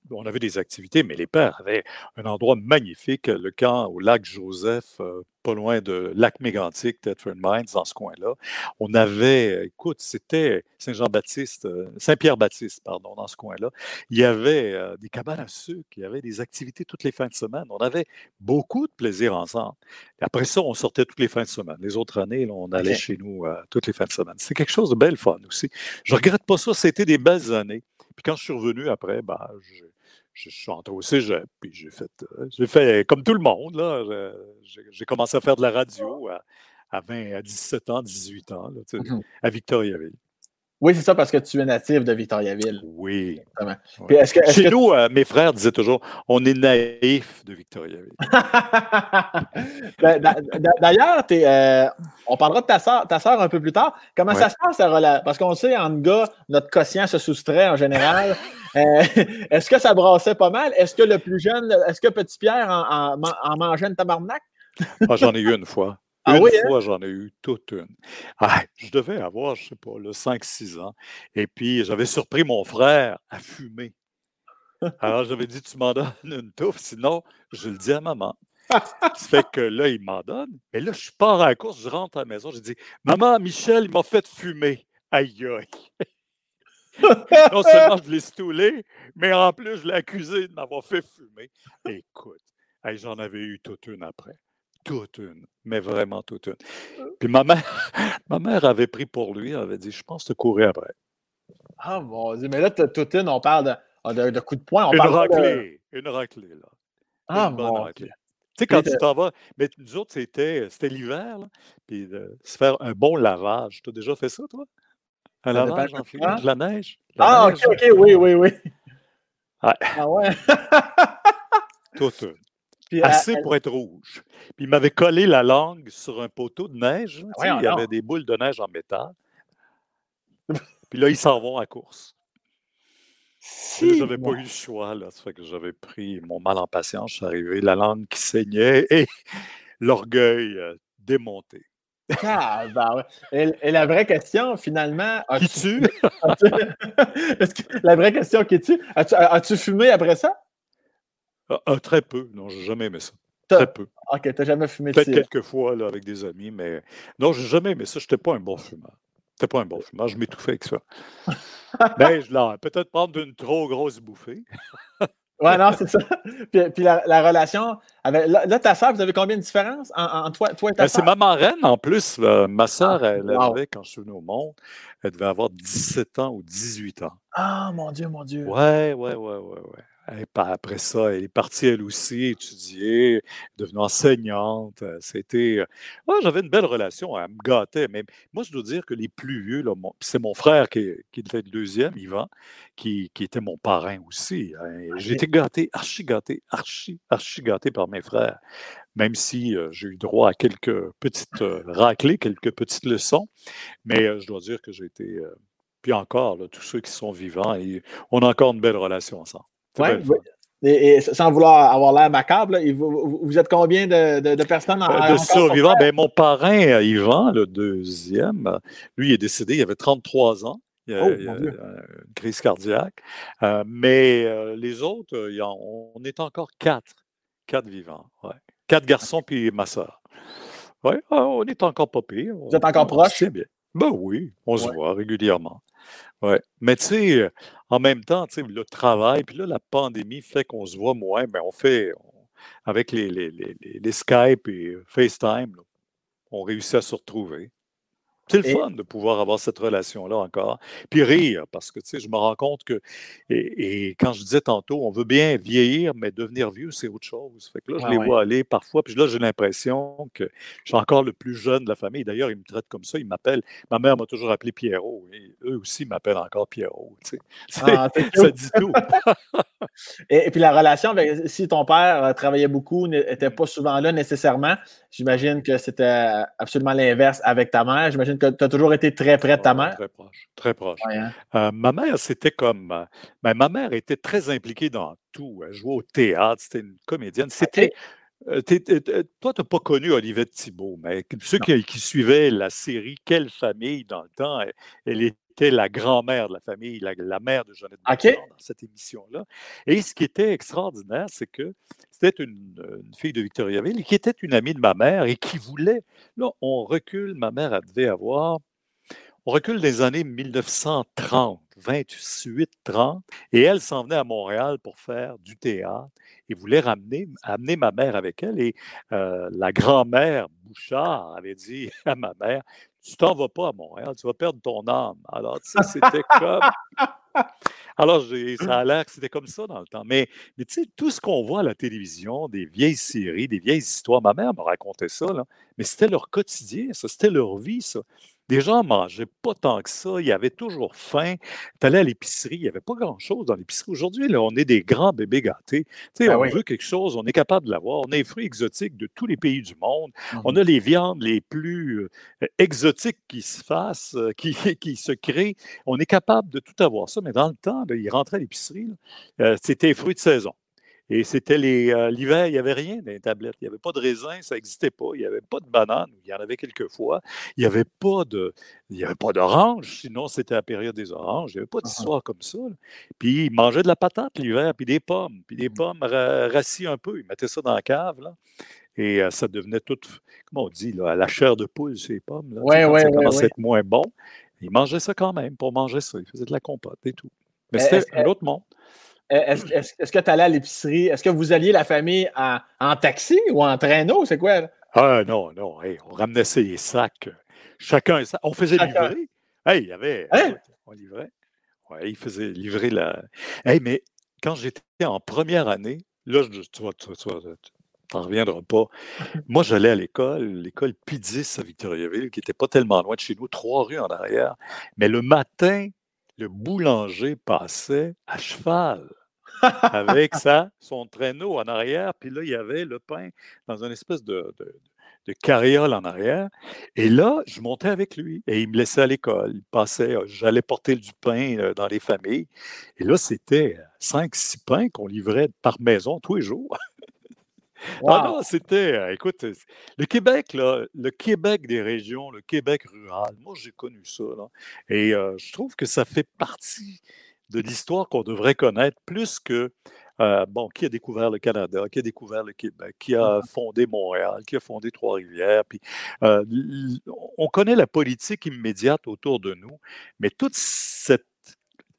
on avait des activités, mais les pères avaient un endroit magnifique, le camp au lac Joseph, euh, pas loin de lac Mégantic, Thetford Mines, dans ce coin-là. On avait, écoute, c'était Saint-Jean-Baptiste, euh, Saint-Pierre-Baptiste, pardon, dans ce coin-là. Il y avait euh, des cabanes à sucre, il y avait des activités toutes les fins de semaine. On avait beaucoup de plaisir ensemble. Et après ça, on sortait toutes les fins de semaine. Les autres années, on allait chez nous toutes les fins de semaine. C'était quelque chose de belle fun aussi. Je regrette pas ça, c'était des belles années. Puis quand je suis revenu après, bah, je, je, suis entré au cégep, puis j'ai fait, euh, j'ai fait comme tout le monde. Là, j'ai, commencé à faire de la radio à, à 20, à 17 ans, 18 ans, là, mmh à Victoriaville. Oui, c'est ça, parce que tu es natif de Victoriaville. Oui. Chez nous, euh, mes frères disaient toujours on est naïf de Victoriaville. Ben, d'ailleurs, euh, on parlera de ta soeur, ta soeur un peu plus tard. Comment ça se passe, Parce qu'on sait, en gars, notre quotient se soustrait en général. Euh, est-ce que ça brassait pas mal? Est-ce que le plus jeune, est-ce que Petit Pierre en, en mangeait une tabarnak? Ah, j'en ai eu une fois. Ah une hein? fois, j'en ai eu toute une. Ah, je devais avoir, je ne sais pas, 5-6 ans. Et puis, j'avais surpris mon frère à fumer. Alors, j'avais dit, tu m'en donnes une touffe, sinon, je le dis à maman. Ça fait que là, il m'en donne. Mais là, je pars à la course, je rentre à la maison, je dis, maman, Michel, il m'a fait fumer. Aïe, aïe. non seulement je l'ai stoulé, mais en plus, je l'ai accusé de m'avoir fait fumer. Écoute, j'en avais eu toute une après toute une, mais vraiment toute une. Puis ma mère, ma mère avait pris pour lui, elle avait dit Je pense te courir après. Ah mon Dieu, mais là, toute une, on parle de, ah, de, de coups de poing. On une parle raclée, une raclée, là. Ah une mon Dieu. Tu sais, quand tu t'en vas, mais nous autres, c'était, c'était l'hiver, puis de se faire un bon lavage. Tu as déjà fait ça, toi? Un lavage en de la neige? ah, ok, ok, oui, oui, oui. Ah ouais. Toute une assez pour être rouge. Puis il m'avait collé la langue sur un poteau de neige. il y avait des boules de neige en métal. Puis là, ils s'en vont à course. Si, j'avais pas eu le choix, là. Ça fait que j'avais pris mon mal en patience. Je suis arrivé, la langue qui saignait et l'orgueil euh, démonté. Ah, ben ouais. et, la vraie question, finalement. Qui tu? la vraie question qui tu? As-tu fumé après ça? Ah, ah, très peu. Non, j'ai jamais aimé ça. Très peu. OK, tu n'as jamais fumé Peut-être quelques fois là, avec des amis, mais non, j'ai jamais aimé ça. Je n'étais pas un bon fumeur. C'était pas un bon fumeur. Je m'étouffais avec ça. ben, je peut-être prendre une trop grosse bouffée. ouais, non, c'est ça. Puis, la, relation avec. Là, ta soeur, vous avez combien de différences en, toi, toi, et ta ben, C'est ma marraine en plus. ma soeur, ah, elle avait, quand je suis venu au monde, elle devait avoir 17 ans ou 18 ans. Ah, mon Dieu, mon Dieu. Ouais, ouais, ouais, ouais, ouais. Après ça, elle est partie elle aussi étudier, devenue enseignante. Euh, c'était. Euh, j'avais une belle relation, elle me gâtait. Mais moi, je dois dire que les plus vieux, c'est mon frère qui, qui, était le deuxième, Yvan, qui, qui était mon parrain aussi. Hein, j'ai été gâté, archi gâté, archi, archi gâté par mes frères. Même si euh, j'ai eu droit à quelques petites raclées, quelques petites leçons. Mais je dois dire que j'ai été. puis encore, tous ceux qui sont vivants, et on a encore une belle relation ensemble. Ouais, et, sans vouloir avoir l'air macabre, vous, êtes combien de, personnes en, euh, De survivants, ben, mon parrain, euh, Yvan, le deuxième, lui est décédé, il avait 33 ans. Il a, oh, une crise cardiaque. Euh, mais les autres, on est encore quatre. Quatre vivants. Ouais. Quatre garçons puis ma soeur. Oui, ah, on est encore pas pire. Vous êtes encore proches? C'est bien. Ben oui, on se voit régulièrement. Ouais. Mais tu sais, en même temps, tu sais, le travail, puis là, la pandémie fait qu'on se voit moins, mais on fait, avec les, les, les, les, Skype et FaceTime, on réussit à se retrouver. C'est le fun de pouvoir avoir cette relation-là encore. Puis rire, parce que, tu sais, je me rends compte que, et, quand je disais tantôt, on veut bien vieillir, mais devenir vieux, c'est autre chose. Fait que là, je les vois aller parfois, puis là, j'ai l'impression que je suis encore le plus jeune de la famille. D'ailleurs, ils me traitent comme ça, ils m'appellent. Ma mère m'a toujours appelé Pierrot, et eux aussi m'appellent encore Pierrot, tu sais. Ah, ça dit tout. et, puis la relation avec, si ton père euh, travaillait beaucoup, n'était pas souvent là nécessairement, j'imagine que c'était absolument l'inverse avec ta mère. J'imagine que tu as toujours été très près de ta mère? Très proche, très proche. Hein. Euh, ma mère, c'était comme. Euh, ben, ma mère était très impliquée dans tout. Elle jouait au théâtre, c'était une comédienne. C'était. Euh, toi, tu n'as pas connu Olivier Thibault, mais ceux qui, suivaient la série Quelle famille dans le temps, elle, était la grand-mère de la famille, la, mère de Jeannette okay. dans cette émission-là. Et ce qui était extraordinaire, c'est que c'était une, fille de Victoriaville qui était une amie de ma mère et qui voulait. Là, on recule, ma mère elle devait avoir. On recule des années 1930, 28-30, et elle s'en venait à Montréal pour faire du théâtre et voulait ramener, amener ma mère avec elle. Et euh, la grand-mère Bouchard avait dit à ma mère Tu t'en vas pas à Montréal, tu vas perdre ton âme. Alors, sais, c'était comme. Alors, ça a l'air que c'était comme ça dans le temps. Mais, mais tu sais, tout ce qu'on voit à la télévision, des vieilles séries, des vieilles histoires, ma mère me racontait ça, là, mais c'était leur quotidien, ça, c'était leur vie, ça. Les gens ne mangeaient pas tant que ça, il y avait toujours faim. Tu allais à l'épicerie, il n'y avait pas grand-chose dans l'épicerie. Aujourd'hui, là, on est des grands bébés gâtés. Tu sais, ben on veut quelque chose, on est capable de l'avoir. On a les fruits exotiques de tous les pays du monde. On mmh a les viandes les plus euh, exotiques qui se fassent, euh, qui, qui, se créent. On est capable de tout avoir ça. Mais dans le temps, il rentrait à l'épicerie, euh, c'était fruits de saison. Et c'était euh, l'hiver, il n'y avait rien dans les tablettes. Il n'y avait pas de raisin, ça n'existait pas. Il n'y avait pas de banane, il y en avait quelques fois. Il n'y avait pas de, il y avait pas d'orange, sinon c'était la période des oranges. Il n'y avait pas d'histoire comme ça. Puis ils mangeaient de la patate l'hiver, puis des pommes, puis des mmh. pommes rassis un peu. Ils mettaient ça dans la cave, là. Et euh, ça devenait tout, comment on dit, là, la chair de poule, ces pommes. Là, ouais, ouais, ça commençait à être moins bon. Ils mangeaient ça quand même pour manger ça. Ils faisaient de la compote et tout. Mais c'était un autre monde. Euh, est-ce que tu allais à l'épicerie? Est-ce que vous alliez la famille en, taxi ou en traîneau? C'est quoi? Ah non, non. on ramenait ces sacs. Chacun un sac. On faisait livrer. Hey, il y avait. Hein? On livrait. Oui, il faisait livrer la. Hey, mais quand j'étais en première année, là, tu vois, tu, tu, t'en reviendras pas. Moi, j'allais à l'école, l'école P10 à Victoriaville, qui n'était pas tellement loin de chez nous, trois rues en arrière. Mais le matin, le boulanger passait à cheval avec ça, son traîneau en arrière, puis là, il y avait le pain dans une espèce de, de, carriole en arrière. Et là, je montais avec lui et il me laissait à l'école. Il passait, euh, j'allais porter du pain euh, dans les familles. Et là, c'était cinq, six pains qu'on livrait par maison tous les jours. Ah non, c'était, euh, écoute, le Québec, là, le Québec des régions, le Québec rural, moi j'ai connu ça. Là, et euh, je trouve que ça fait partie de l'histoire qu'on devrait connaître plus que, euh, bon, qui a découvert le Canada, qui a découvert le Québec, qui a mmh fondé Montréal, qui a fondé Trois-Rivières. Puis, on connaît la politique immédiate autour de nous, mais toute cette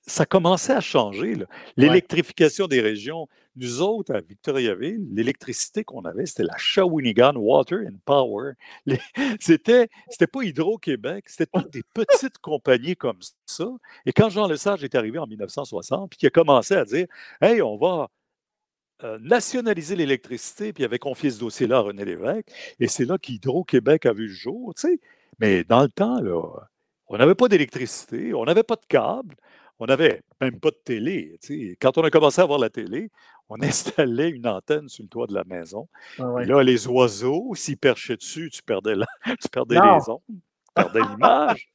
ça commençait à changer. L'électrification des régions. Nous autres, à Victoriaville, l'électricité qu'on avait, c'était la Shawinigan Water and Power. C'était, c'était pas Hydro-Québec, c'était toutes des petites compagnies comme ça. Et quand Jean Lesage est arrivé en 1960, puis qu'il a commencé à dire Hey, on va euh, nationaliser l'électricité, puis il avait confié ce dossier-là à René Lévesque, et c'est là qu'Hydro-Québec a vu le jour. Mais dans le temps, là, on n'avait pas d'électricité, on n'avait pas de câbles, on n'avait même pas de télé. Quand on a commencé à avoir la télé, on installait une antenne sur le toit de la maison. Ah là, les oiseaux, s'ils perchaient dessus, tu perdais, tu perdais les ondes, tu perdais l'image.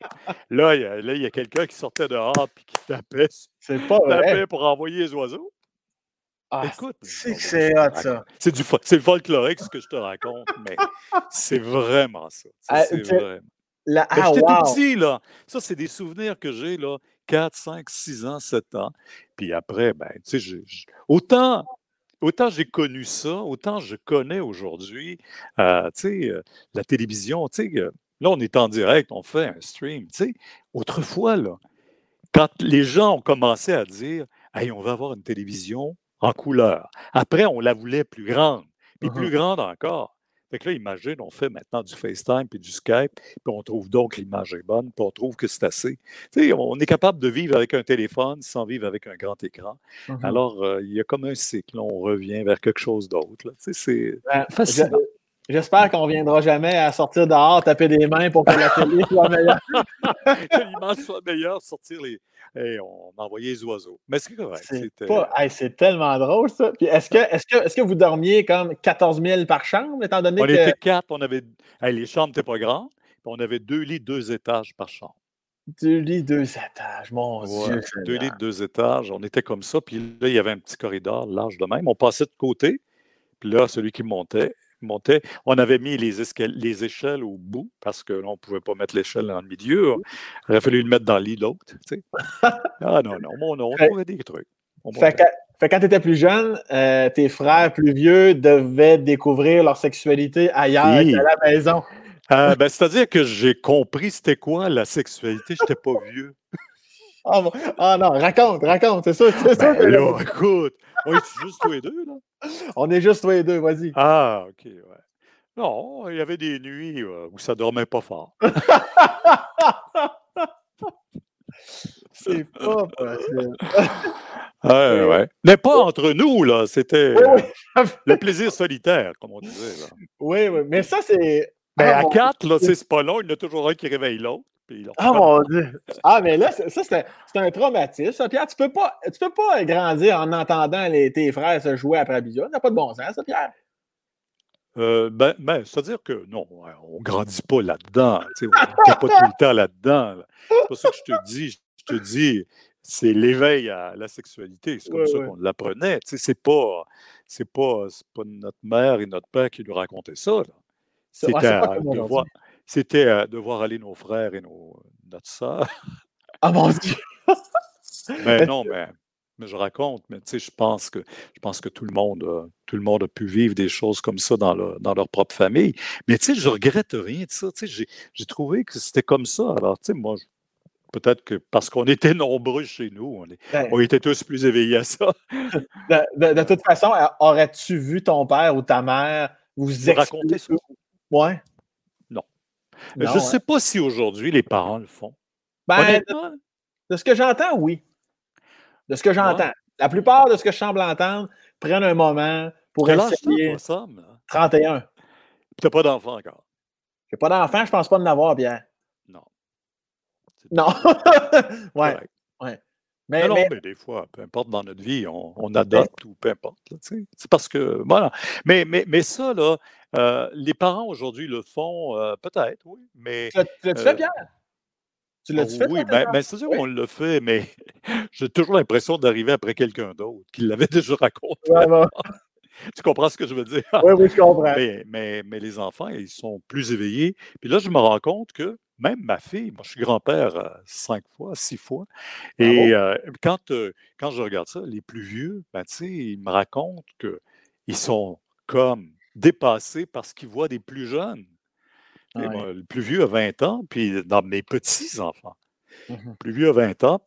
là, il y a, quelqu'un qui sortait dehors et qui tapait, pas pour envoyer les oiseaux. Ah, Écoute, c'est ça. C'est du c'est folklorique ce que je te raconte, mais c'est vraiment ça. Ah, c'est vraiment. La... Ah, J'étais tout petit, là. Ça, c'est des souvenirs que j'ai, là. 4, 5, 6 ans, 7 ans. Puis après, ben, tu sais, autant, autant j'ai connu ça, autant je connais aujourd'hui, euh, tu sais, euh, la télévision, tu sais, euh, là, on est en direct, on fait un stream, tu sais. Autrefois, là, quand les gens ont commencé à dire, hey, on va avoir une télévision en couleur. Après, on la voulait plus grande, puis plus mmh grande encore. Fait que là, imagine, on fait maintenant du FaceTime puis du Skype, puis on trouve donc l'image est bonne, puis on trouve que c'est assez. Tu sais, on est capable de vivre avec un téléphone sans vivre avec un grand écran. Mhm. Alors, euh, il y a comme un cycle, on revient vers quelque chose d'autre. Tu sais, c'est Ben, fascinant. Je- J'espère qu'on ne viendra jamais à sortir dehors, taper des mains pour que la télé soit meilleure. que l'image soit meilleure, sortir les. On envoyait les oiseaux. Mais c'est correct. C'est pas- hey, tellement drôle, ça. Puis est-ce que, est que, est que vous dormiez comme 14 000 par chambre, étant donné On que était quatre, on avait. hey, les chambres n'étaient pas grandes, puis on avait deux lits, deux étages par chambre. deux lits, deux étages, mon Ouais, Dieu. deux lits, deux étages. On était comme ça. Puis là, il y avait un petit corridor large de même. On passait de côté. Puis là, celui qui montait, montait. On avait mis les, les échelles au bout parce que là, on ne pouvait pas mettre l'échelle dans le milieu. Il aurait fallu le mettre dans le lit de l'autre. tu sais. Ah non, non, on, on trouvait des trucs. Fait que, fait quand tu étais plus jeune, euh, tes frères plus vieux devaient découvrir leur sexualité ailleurs Oui. qu'à la maison. Euh, ben, C'est-à-dire que j'ai compris c'était quoi la sexualité. Je n'étais pas vieux. Ah, ah non, raconte, raconte, c'est ça. c'est ça. Ben là, écoute, on est juste tous les deux, là? On est juste tous les deux, vas-y. Ah, OK, ouais. Non, il y avait des nuits euh, où ça dormait pas fort. C'est pas possible. Ouais, ouais. Mais pas entre nous, là. C'était Oui, oui. le plaisir solitaire, comme on disait. Là. Oui, oui, mais ça, c'est. Mais Ah, à quatre, là, c'est pas long. Il y en a toujours un qui réveille l'autre. Ah mon Dieu! Ah, mais là, c'est- ça, c'est un, traumatisme. ça, Pierre, tu peux pas, tu peux pas grandir en entendant les, tes frères se jouer après bisou. Ça n'a pas de bon sens, ça, Pierre. Euh, ben, ben, c'est-à-dire que non, on grandit pas là-dedans. On n'est pas tout le temps là-dedans. là. C'est pas ça que je te dis. Je te dis, c'est l'éveil à la sexualité. C'est comme Ouais, ça ouais. qu'on l'apprenait. C'est pas, c'est pas, pas notre mère et notre père qui nous racontaient ça. C'était à comme aujourd'hui. C'était à devoir aller nos frères et nos, notre sœur. Ah mon Dieu! Mais non, mais, mais je raconte, mais tu sais, je pense que je pense que tout le monde, a- tout le monde a pu vivre des choses comme ça dans, leur- dans leur propre famille. Mais tu sais, je regrette rien de ça. Tu sais, j'ai, trouvé que c'était comme ça. Alors, tu sais, moi, je- peut-être que parce qu'on était nombreux chez nous, on, est- Ben, on était tous plus éveillés à ça. de, de- de toute façon, euh, aurais-tu vu ton père ou ta mère vous Vous raconter ça? expliquer? Ouais. Non. Je ne hein. sais pas si aujourd'hui les parents le font. Ben, de ce que j'entends, oui. De ce que j'entends. La plupart de ce que je semble entendre prennent un moment pour quel âge essayer. toi, Sam? là? 31. T'as pas d'enfant encore? J'ai pas d'enfant, je pense pas de n'avoir, Pierre. Non. Non. ouais, correct. Mais, non, non, mais- des fois, peu importe dans notre vie, on, on adopte ou peu importe. tu. C'est parce que, voilà. Mais, mais, mais ça, là, euh, les parents aujourd'hui le font, euh, peut-être, oui, mais... tu l'as- tu l'as-tu euh, fait, Pierre? Tu l'as-tu fait? oui, toi, ben, tes ben, c'est-à-dire Oui. qu'on le fait, mais j'ai toujours l'impression d'arriver après quelqu'un d'autre qui l'avait déjà raconté. Ouais, ouais. Tu comprends ce que je veux dire? Oui, oui, je comprends. Mais, mais, mais les enfants, ils sont plus éveillés. Puis là, je me rends compte que même ma fille, moi, je suis grand-père euh, cinq fois, six fois. Et euh, quand, euh, quand je regarde ça, les plus vieux, ben, tu sais, ils me racontent qu'ils sont comme dépassés parce qu'ils voient des plus jeunes. Le plus vieux a 20 ans, puis dans mes petits-enfants, le plus vieux a 20 ans,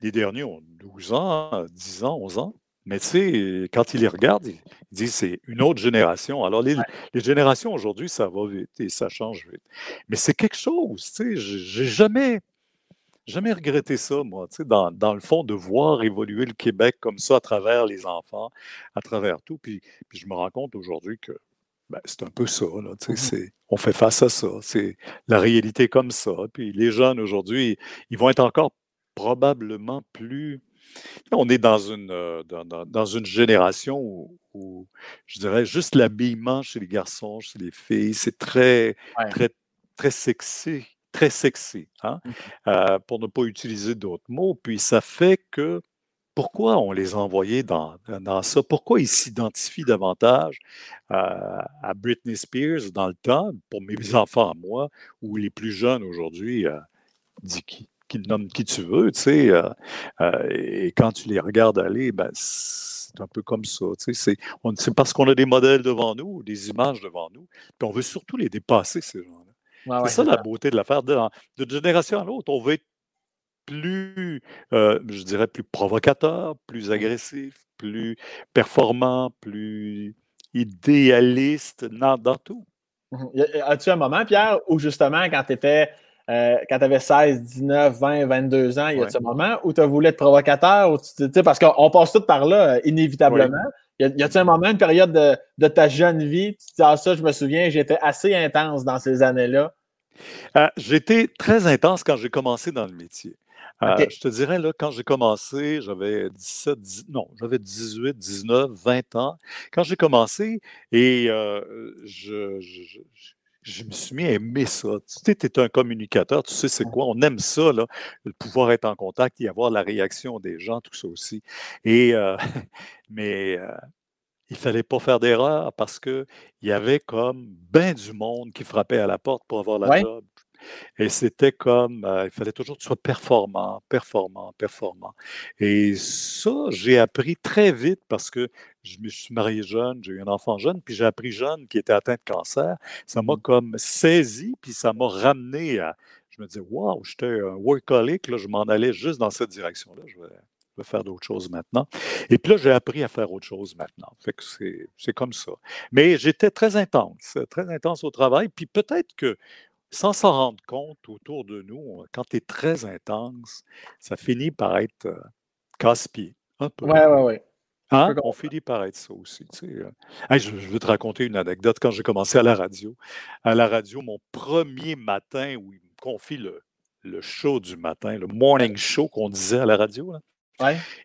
les derniers ont 12 ans, 10 ans, 11 ans. Mais tu sais, quand ils les regardent, ils disent c'est une autre génération. Alors, les, les générations aujourd'hui, ça va vite et ça change vite. Mais c'est quelque chose, tu sais, j'ai jamais, jamais regretté ça, moi, tu sais, dans, dans le fond, de voir évoluer le Québec comme ça à travers les enfants, à travers tout. Puis, puis je me rends compte aujourd'hui que ben, c'est un peu ça, là, tu sais, c'est- on fait face à ça. C'est la réalité comme ça. Puis les jeunes aujourd'hui, ils vont être encore probablement plus. On est dans une, euh, dans, dans- dans une génération où, où, je dirais, juste l'habillement chez les garçons, chez les filles, c'est très, Ouais. très, très sexy, très sexy, hein, Mhm. euh, pour ne pas utiliser d'autres mots. Puis ça fait que pourquoi on les a envoyés dans, dans ça? Pourquoi ils s'identifient davantage euh, à Britney Spears dans le temps, pour mes enfants à moi, ou les plus jeunes aujourd'hui, euh, dis qui, qui nomment qui tu veux, tu sais, euh, euh, et quand tu les regardes aller, ben, c'est un peu comme ça, tu sais, c'est parce qu'on a des modèles devant nous, des images devant nous, puis on veut surtout les dépasser, ces gens-là. Ouais, ouais, c'est ça la beauté de l'affaire. De, de génération à l'autre, on veut être plus, euh, je dirais, plus provocateur, plus agressif, plus performant, plus idéaliste dans, dans tout. Mhm. As-tu un moment, Pierre, où justement, quand tu étais euh, quand tu avais 16, 19, 20, 22 ans, il y a-tu un moment où tu as voulu être provocateur? Ou tu, parce qu'on passe tout par là, euh, inévitablement. Y a-t-il un moment, une période de, ta jeune vie, tu te dis, ah, ça, je me souviens, j'étais assez intense dans ces années-là? Euh, j'étais très intense quand j'ai commencé dans le métier. je te dirais, là, quand j'ai commencé, j'avais 17, non, j'avais 18, 19, 20 ans. Quand j'ai commencé, et je, je me suis mis à aimer ça. Tu sais, tu es un communicateur, tu sais c'est quoi, on aime ça, là, le pouvoir être en contact et avoir la réaction des gens, tout ça aussi. Et, euh, mais euh, il ne fallait pas faire d'erreur parce qu'il y avait comme ben du monde qui frappait à la porte pour avoir la job. Et c'était comme, euh, il fallait toujours que tu sois performant, performant, performant. Et ça, j'ai appris très vite parce que je me suis marié jeune, j'ai eu un enfant jeune, puis j'ai appris jeune qui était atteint de cancer. Ça m'a mmh. comme saisi, puis ça m'a ramené à. Je me disais, waouh, j'étais un workaholic, là, je m'en allais juste dans cette direction-là. Je vais, faire d'autres choses maintenant. Et puis là, j'ai appris à faire autre chose maintenant. Fait que c'est comme ça. Mais j'étais très intense, très intense au travail. Puis peut-être que sans s'en rendre compte autour de nous, quand tu es très intense, ça finit par être euh, casse-pied, un peu. Ouais, ouais, ouais. Hein? On finit par être ça aussi. Tu sais. Euh. je, veux te raconter une anecdote. Quand j'ai commencé à la radio, à la radio, mon premier matin où il me confie le, le show du matin, le morning show qu'on disait à la radio, là,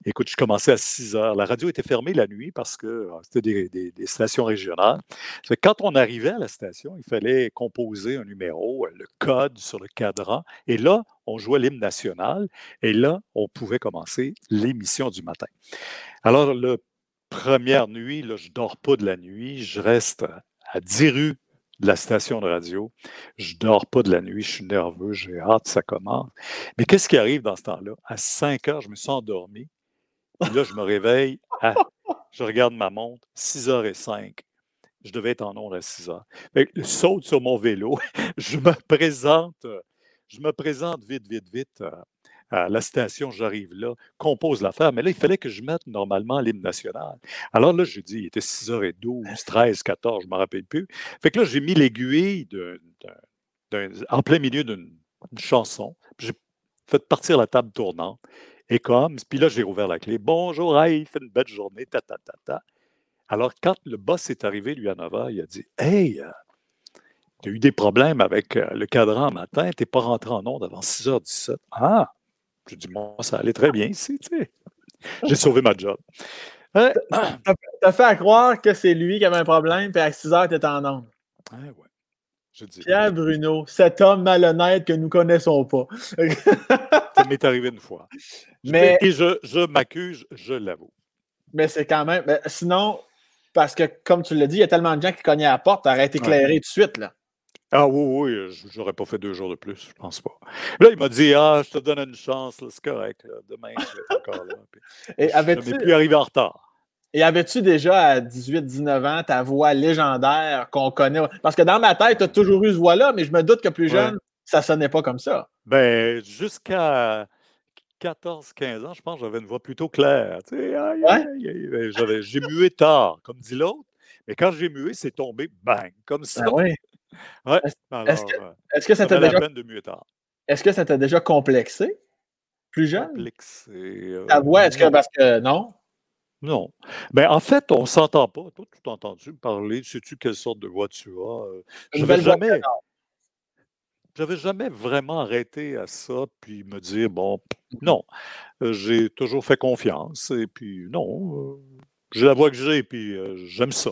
Écoute, je commençais à 6 heures. La radio était fermée la nuit parce que ah, c'était des, stations régionales. Quand on arrivait à la station, il fallait composer un numéro, euh, le code sur le cadran. Et là, on jouait l'hymne national. Et là, on pouvait commencer l'émission du matin. Alors, la première nuit, là, je ne dors pas de la nuit. Je reste à 10 rues de la station de radio. Je dors pas de la nuit, je suis nerveux, j'ai hâte, ça commence. Mais qu'est-ce qui arrive dans ce temps-là? À 5 heures, je me suis endormi. là, je me réveille, je regarde ma montre, 6 h et 5. Je devais être en onde à 6 heures. je saute sur mon vélo, je me présente, je me présente vite, vite, vite euh, à la station, j'arrive là, compose l'affaire, mais là, il fallait que je mette normalement l'hymne national. Alors là, je dis, il était 6h12, 13, 14, je ne me rappelle plus. Fait que là, j'ai mis l'aiguille en plein milieu d'une chanson. J'ai fait partir la table tournante. Et comme, puis là, j'ai ouvert la clé. Bonjour, hey, fait une belle journée, ta, ta, ta, ta. Alors, quand le boss est arrivé, lui, à 9h, il a dit Hey, euh, tu as eu des problèmes avec euh, le cadran matin, tu n'es pas rentré en onde avant 6h17. Ah, j'ai dit, moi, ça allait très bien ici, tu sais. J'ai sauvé ma job. T'as fait croire que c'est lui qui avait un problème, puis à 6 heures, t'étais en onde. Ah ouais. Je dis, Pierre Bruno, cet homme malhonnête que nous connaissons pas. ça m'est arrivé une fois. Mais, et je, je m'accuse, je l'avoue. Mais c'est quand même. sinon, parce que, comme tu l'as dit, il y a tellement de gens qui cognaient à la porte, t'aurais éclairé tout de suite. Là. Ah oui, oui, j'aurais pas fait deux jours de plus, je pense pas. Là, il m'a dit Ah, je te donne une chance, c'est correct. Demain, je vais être encore là. Et je ne plus arrivé en retard. Et avais-tu déjà à 18-19 ans ta voix légendaire qu'on connaît? Parce que dans ma tête, tu as toujours eu ce voix-là, mais je me doute que plus jeune, ça sonnait pas comme ça. Ben, jusqu'à 14-15 ans, je pense que j'avais une voix plutôt claire. Tu sais, ben, j'ai mué tard, comme dit l'autre. Mais quand j'ai mué, c'est tombé, bang, comme ça. Ben Ouais. Est-ce que, ça t'a déjà. Est-ce que ça t'a déjà complexé? Plus jeune? Complexé. Euh, Ta voix, est-ce que. Parce que non? Non. Ben, en fait, on ne s'entend pas. Toi, tu t'as entendu parler. Sais-tu quelle sorte de voix tu as? Euh, je n'avais jamais. J'avais jamais vraiment arrêté à ça, puis me dire, bon, non, euh, j'ai toujours fait confiance, et puis non, j'ai la voix que j'ai, puis j'aime ça.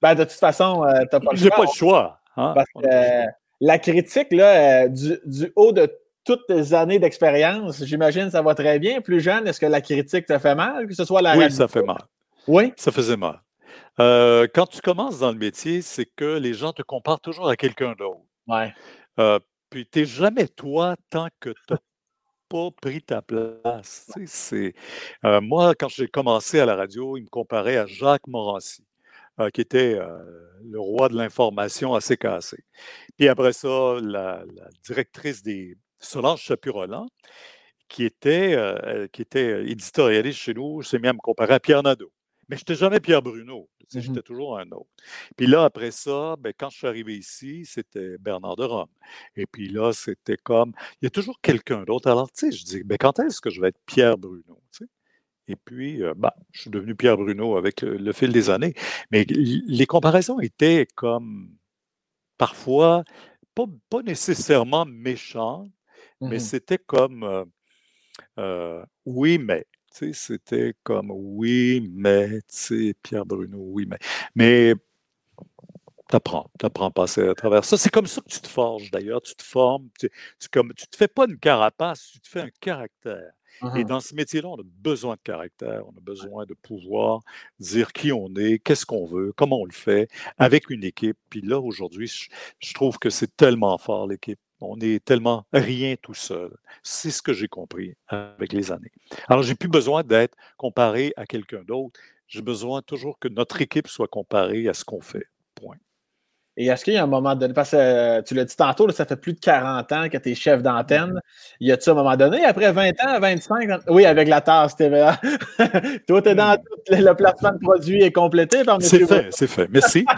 Ben, de toute façon, euh, tu n'as pas le choix. pas le choix. Hein. Parce que euh, la critique, là, euh, du, haut de toutes tes années d'expérience, j'imagine ça va très bien. Plus jeune, est-ce que la critique te fait mal, que ce soit la Oui, ça fait mal. Oui? Ça faisait mal. quand tu commences dans le métier, c'est que les gens te comparent toujours à quelqu'un d'autre. Ouais. puis tu n'es jamais toi tant que tu n'as pas pris ta place. c'est, moi, quand j'ai commencé à la radio, ils me comparaient à Jacques Morancy. Euh, qui était euh, le roi de l'information assez cassé. Puis après ça, la, directrice des Solange Chapurolan, qui était, euh, qui était éditorialiste chez nous, s'est mis à me comparer à Pierre Nadeau. Mais je n'étais jamais Pierre Bruno. Mmh j'étais toujours un autre. Puis là, après ça, ben, quand je suis arrivé ici, c'était Bernard de Rome. Et puis là, c'était comme, il y a toujours quelqu'un d'autre. Alors, tu sais, je dis, ben, quand est-ce que je vais être Pierre Bruno? Et puis, euh, bah, je suis devenu Pierre Bruno avec le, fil des années. Mais les comparaisons étaient comme parfois pas, pas nécessairement méchantes, mais Mmh c'était comme euh, euh, oui, mais. C'était comme oui, mais, tu sais, Pierre Bruno, oui, mais. Mais t'apprends, t'apprends à passer à travers ça. C'est comme ça que tu te forges d'ailleurs, tu te formes, tu, tu, comme, tu te fais pas une carapace, tu te fais un caractère. Et Mmh dans ce métier-là, on a besoin de caractère, on a besoin de pouvoir dire qui on est, qu'est-ce qu'on veut, comment on le fait, avec une équipe. Puis là, aujourd'hui, je, je trouve que c'est tellement fort, l'équipe. On est tellement rien tout seul. C'est ce que j'ai compris avec les années. Alors, j'ai plus besoin d'être comparé à quelqu'un d'autre. J'ai besoin toujours que notre équipe soit comparée à ce qu'on fait. Point. Et est-ce qu'il y a un moment donné, parce que euh, tu l'as dit tantôt, là, ça fait plus de 40 ans que tu es chef d'antenne. Y a-tu un moment donné, après 20 ans, 25 ans? Oui, avec la tasse TVA. Toi, tu es dans Hmm. tout, le placement de produit est complété par C'est fait, c'est fait. Merci.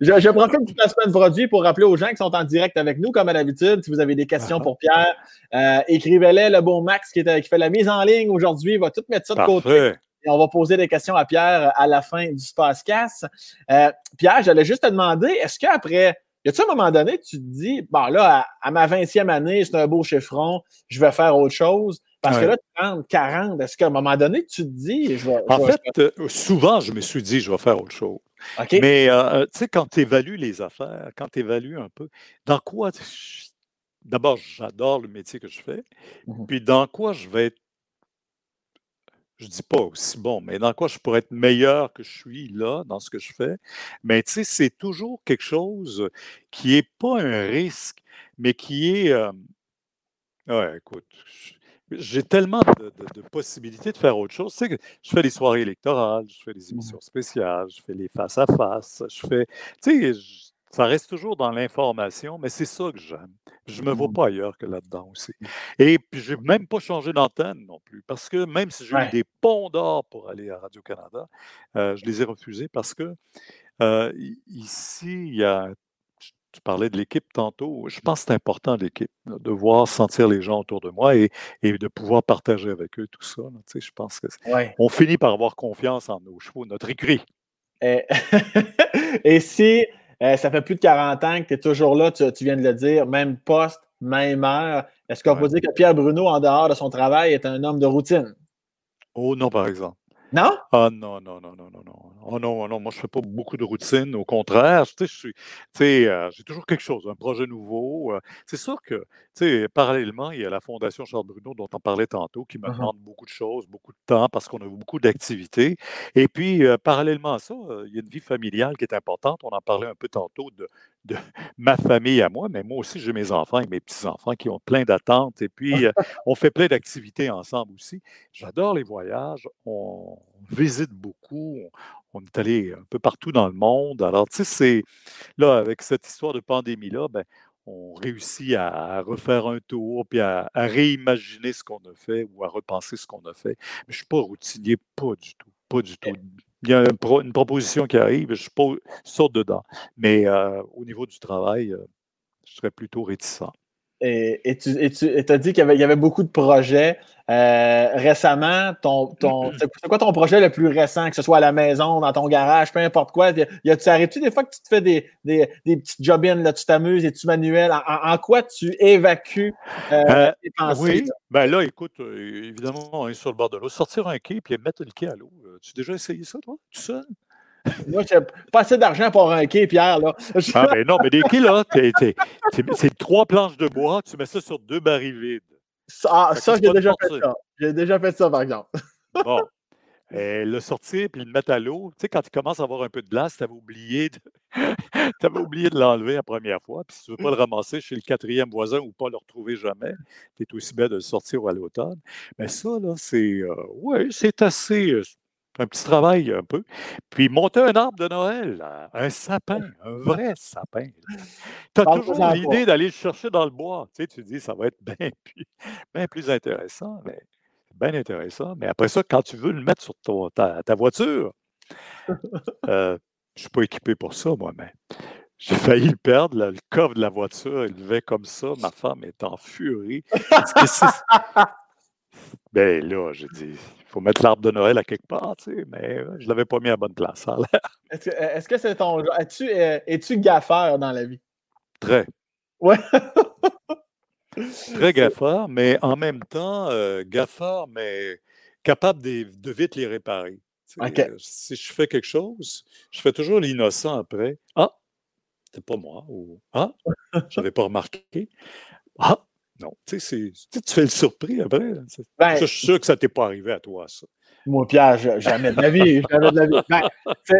je, je profite du placement de produit pour rappeler aux gens qui sont en direct avec nous, comme à l'habitude, si vous avez des questions Ah. pour Pierre, euh, écrivez-les. Le beau Max qui, est- qui fait la mise en ligne aujourd'hui va tout mettre ça de côté. Et on va poser des questions à Pierre à la fin du Spacecast. Euh, Pierre, j'allais juste te demander, est-ce qu'après, y a-tu un moment donné, tu te dis, bon là, à, à ma 20e année, c'est un beau chiffron, je vais faire autre chose? Parce que là, 30, 40, est-ce qu'à un moment donné, tu te dis, je vais. je En vais- fait, euh, souvent, je me suis dit, je vais faire autre chose. Mais euh, tu sais, quand tu évalues les affaires, quand tu évalues un peu, dans quoi. D'abord, j'adore le métier que je fais. Mhm. Puis dans quoi je vais être, je dis pas aussi bon, mais dans quoi je pourrais être meilleur que je suis là, dans ce que je fais. Mais tu sais, c'est toujours quelque chose qui n'est pas un risque, mais qui est. euh, ouais, écoute. J'ai tellement de, de- de possibilités de faire autre chose. Tu sais, que je fais des soirées électorales, je fais des émissions spéciales, je fais les face-à-face, je fais. Tu sais, je- ça reste toujours dans l'information, mais c'est ça que j'aime. Je ne me vois Mhm. pas ailleurs que là-dedans aussi. Et puis, je n'ai même pas changé d'antenne non plus, parce que même si j'ai Ouais. eu des ponts d'or pour aller à Radio-Canada, euh, je les ai refusés parce que euh, ici, il y a. Tu parlais de l'équipe tantôt. Je pense que c'est important, l'équipe, de voir sentir les gens autour de moi et, et de pouvoir partager avec eux tout ça. Tu sais, je pense que Ouais. on finit par avoir confiance en nos chevaux, notre écrit. Et, et si euh, ça fait plus de 40 ans que tu es toujours là, tu, tu viens de le dire, même poste, même heure, est-ce qu'on Ouais. peut dire que Pierre Bruno, en dehors de son travail, est un homme de routine? Oh non, par exemple. Non? Ah non, non, non, non, non, non. Oh non, oh non, moi je fais pas beaucoup de routine. Au contraire, tu sais, je suis, euh, j'ai toujours quelque chose, un projet nouveau. euh, c'est sûr que, tu sais, parallèlement, il y a la Fondation Charles Bruno dont on parlait tantôt qui me Mhm. demande beaucoup de choses, beaucoup de temps parce qu'on a beaucoup d'activités. Et puis, euh, parallèlement à ça, euh, il y a une vie familiale qui est importante. On en parlait un peu tantôt de, de ma famille à moi, mais moi aussi, j'ai mes enfants et mes petits-enfants qui ont plein d'attentes. Et puis, on fait plein d'activités ensemble aussi. J'adore les voyages. On visite beaucoup. On, on est allé un peu partout dans le monde. Alors, tu sais, c'est là, avec cette histoire de pandémie-là, ben, on réussit à, refaire un tour, puis à, à réimaginer ce qu'on a fait ou à repenser ce qu'on a fait. Mais je ne suis pas routinier, pas du tout. Pas du tout. Il y a pro- une proposition qui arrive, je suis pas, je saute dedans. Mais euh, au niveau du travail, euh, je serais plutôt réticent. Et, et tu et tu as dit qu'il y avait, il y avait beaucoup de projets. Euh, récemment, ton, ton, c'est quoi ton projet le plus récent, que ce soit à la maison, dans ton garage, peu importe quoi? Y a- tu arrêtes-tu des fois que tu te fais des, des, des petites job-ins, là, tu t'amuses et tu manuel? En, quoi tu évacues euh, Euh, tes pensées? Oui, là? ben là, écoute, évidemment, on est sur le bord de l'eau. Sortir un quai puis mettre le quai à l'eau. Tu as déjà essayé ça, toi, tout seul? Moi, j'ai pas assez d'argent pour un quai, Pierre. Là. Ah, ben non, mais des quais, là, t'es- c'est trois planches de bois, tu mets ça sur deux barils vides. Ça, Ça j'ai déjà fait ça. J'ai déjà fait ça, par exemple. Bon. Et le sortir puis le mettre à l'eau, tu sais, quand il commence à avoir un peu de glace, tu avais oublié de, oublié de l'enlever la première fois. Puis si tu ne veux pas le ramasser chez le quatrième voisin ou pas le retrouver jamais, tu es aussi bien de le sortir à l'automne. Mais ça, là, c'est euh, ouais, c'est assez. euh, un petit travail un peu. Puis monter un arbre de Noël, là, un sapin, un vrai sapin. Tu as toujours l'idée d'aller le chercher dans le bois. Tu sais, tu dis, ça va être bien plus, bien plus intéressant. Mais bien intéressant. Mais après ça, quand tu veux le mettre sur ta, voiture, euh, je ne suis pas équipé pour ça, moi, mais j'ai failli le perdre. le coffre de la voiture, il levait comme ça. Ma femme est en furie. Ben là, j'ai dit, il faut mettre l'arbre de Noël à quelque part, tu sais, mais je ne l'avais pas mis à bonne place. Est-ce que c'est ton. Es-tu es gaffeur dans la vie? Très. Ouais. Très gaffeur, mais en même temps, euh, gaffeur, mais capable de, vite les réparer. Euh, si je fais quelque chose, je fais toujours l'innocent après. Ah, c'est pas moi. Ou Ah, j'avais pas remarqué. Ah, non. Tu sais, tu fais le surpris après. Ben je suis sûr que ça t'est pas arrivé à toi, ça. Moi, Pierre, jamais de la vie. Jamais de la vie. Ben,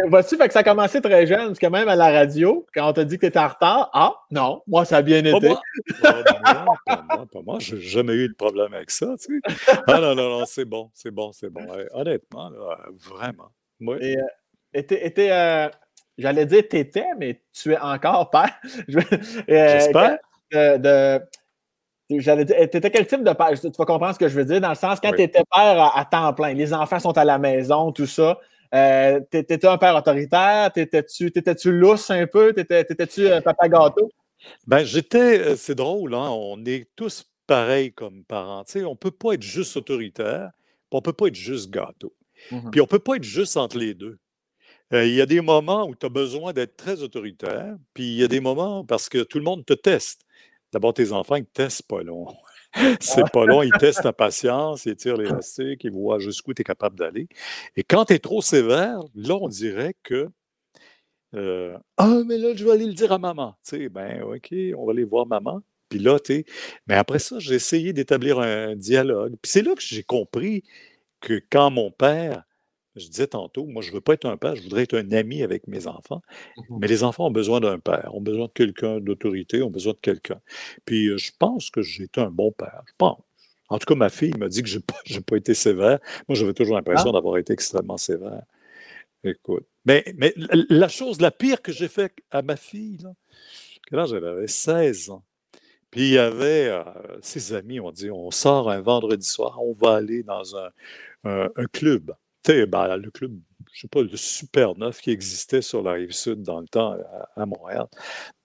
vois-tu, fait que ça a commencé très jeune, parce que même à la radio, quand on t'a dit que tu étais en retard, ah, non, moi, ça a bien été. Pas moi, pas moi, pas moi, J'ai jamais eu de problème avec ça, tu sais. Ah non, non, non, c'est bon, c'est bon, c'est bon. honnêtement, vraiment. Oui. Et, euh, euh, j'allais dire t'étais, mais tu es encore père. Euh, J'espère. de, T'étais quel type de père? Tu vas comprendre ce que je veux dire, dans le sens, quand tu étais père à, temps plein, les enfants sont à la maison, tout ça, euh, t'étais un père autoritaire? T'étais-tu étais lousse un peu? T'étais-tu un papa gâteau? Ben, j'étais, euh, c'est drôle, hein? on est tous pareils comme parents. On on peut pas être juste autoritaire, puis on peut pas être juste gâteau. Mmh puis on peut pas être juste entre les deux. Euh, il y a des moments où tu as besoin d'être très autoritaire, puis il y a des moments parce que tout le monde te teste. D'abord, tes enfants, ils testent pas long. C'est pas long, ils testent ta patience, ils tirent les élastiques, ils voient jusqu'où tu es capable d'aller. Et quand tu es trop sévère, là, on dirait que euh, Ah, mais là, je vais aller le dire à maman. Tu sais, ben, OK, on va aller voir maman. Puis là, tu Mais après ça, j'ai essayé d'établir un dialogue. Puis c'est là que j'ai compris que quand mon père je disais tantôt, moi, je ne veux pas être un père, je voudrais être un ami avec mes enfants. Mmh mais les enfants ont besoin d'un père, ont besoin de quelqu'un d'autorité, ont besoin de quelqu'un. Puis euh, je pense que j'ai été un bon père, je pense. En tout cas, ma fille m'a dit que je n'ai pas, pas, été sévère. Moi, j'avais toujours l'impression ah. d'avoir été extrêmement sévère. Écoute. Mais, mais la chose la pire que j'ai faite à ma fille, là, là j'avais 16 ans. Puis il y avait euh, ses amis, on dit, on sort un vendredi soir, on va aller dans un, un club. Ben, le club, je sais pas, le Super Neuf qui existait sur la rive sud dans le temps à, Montréal.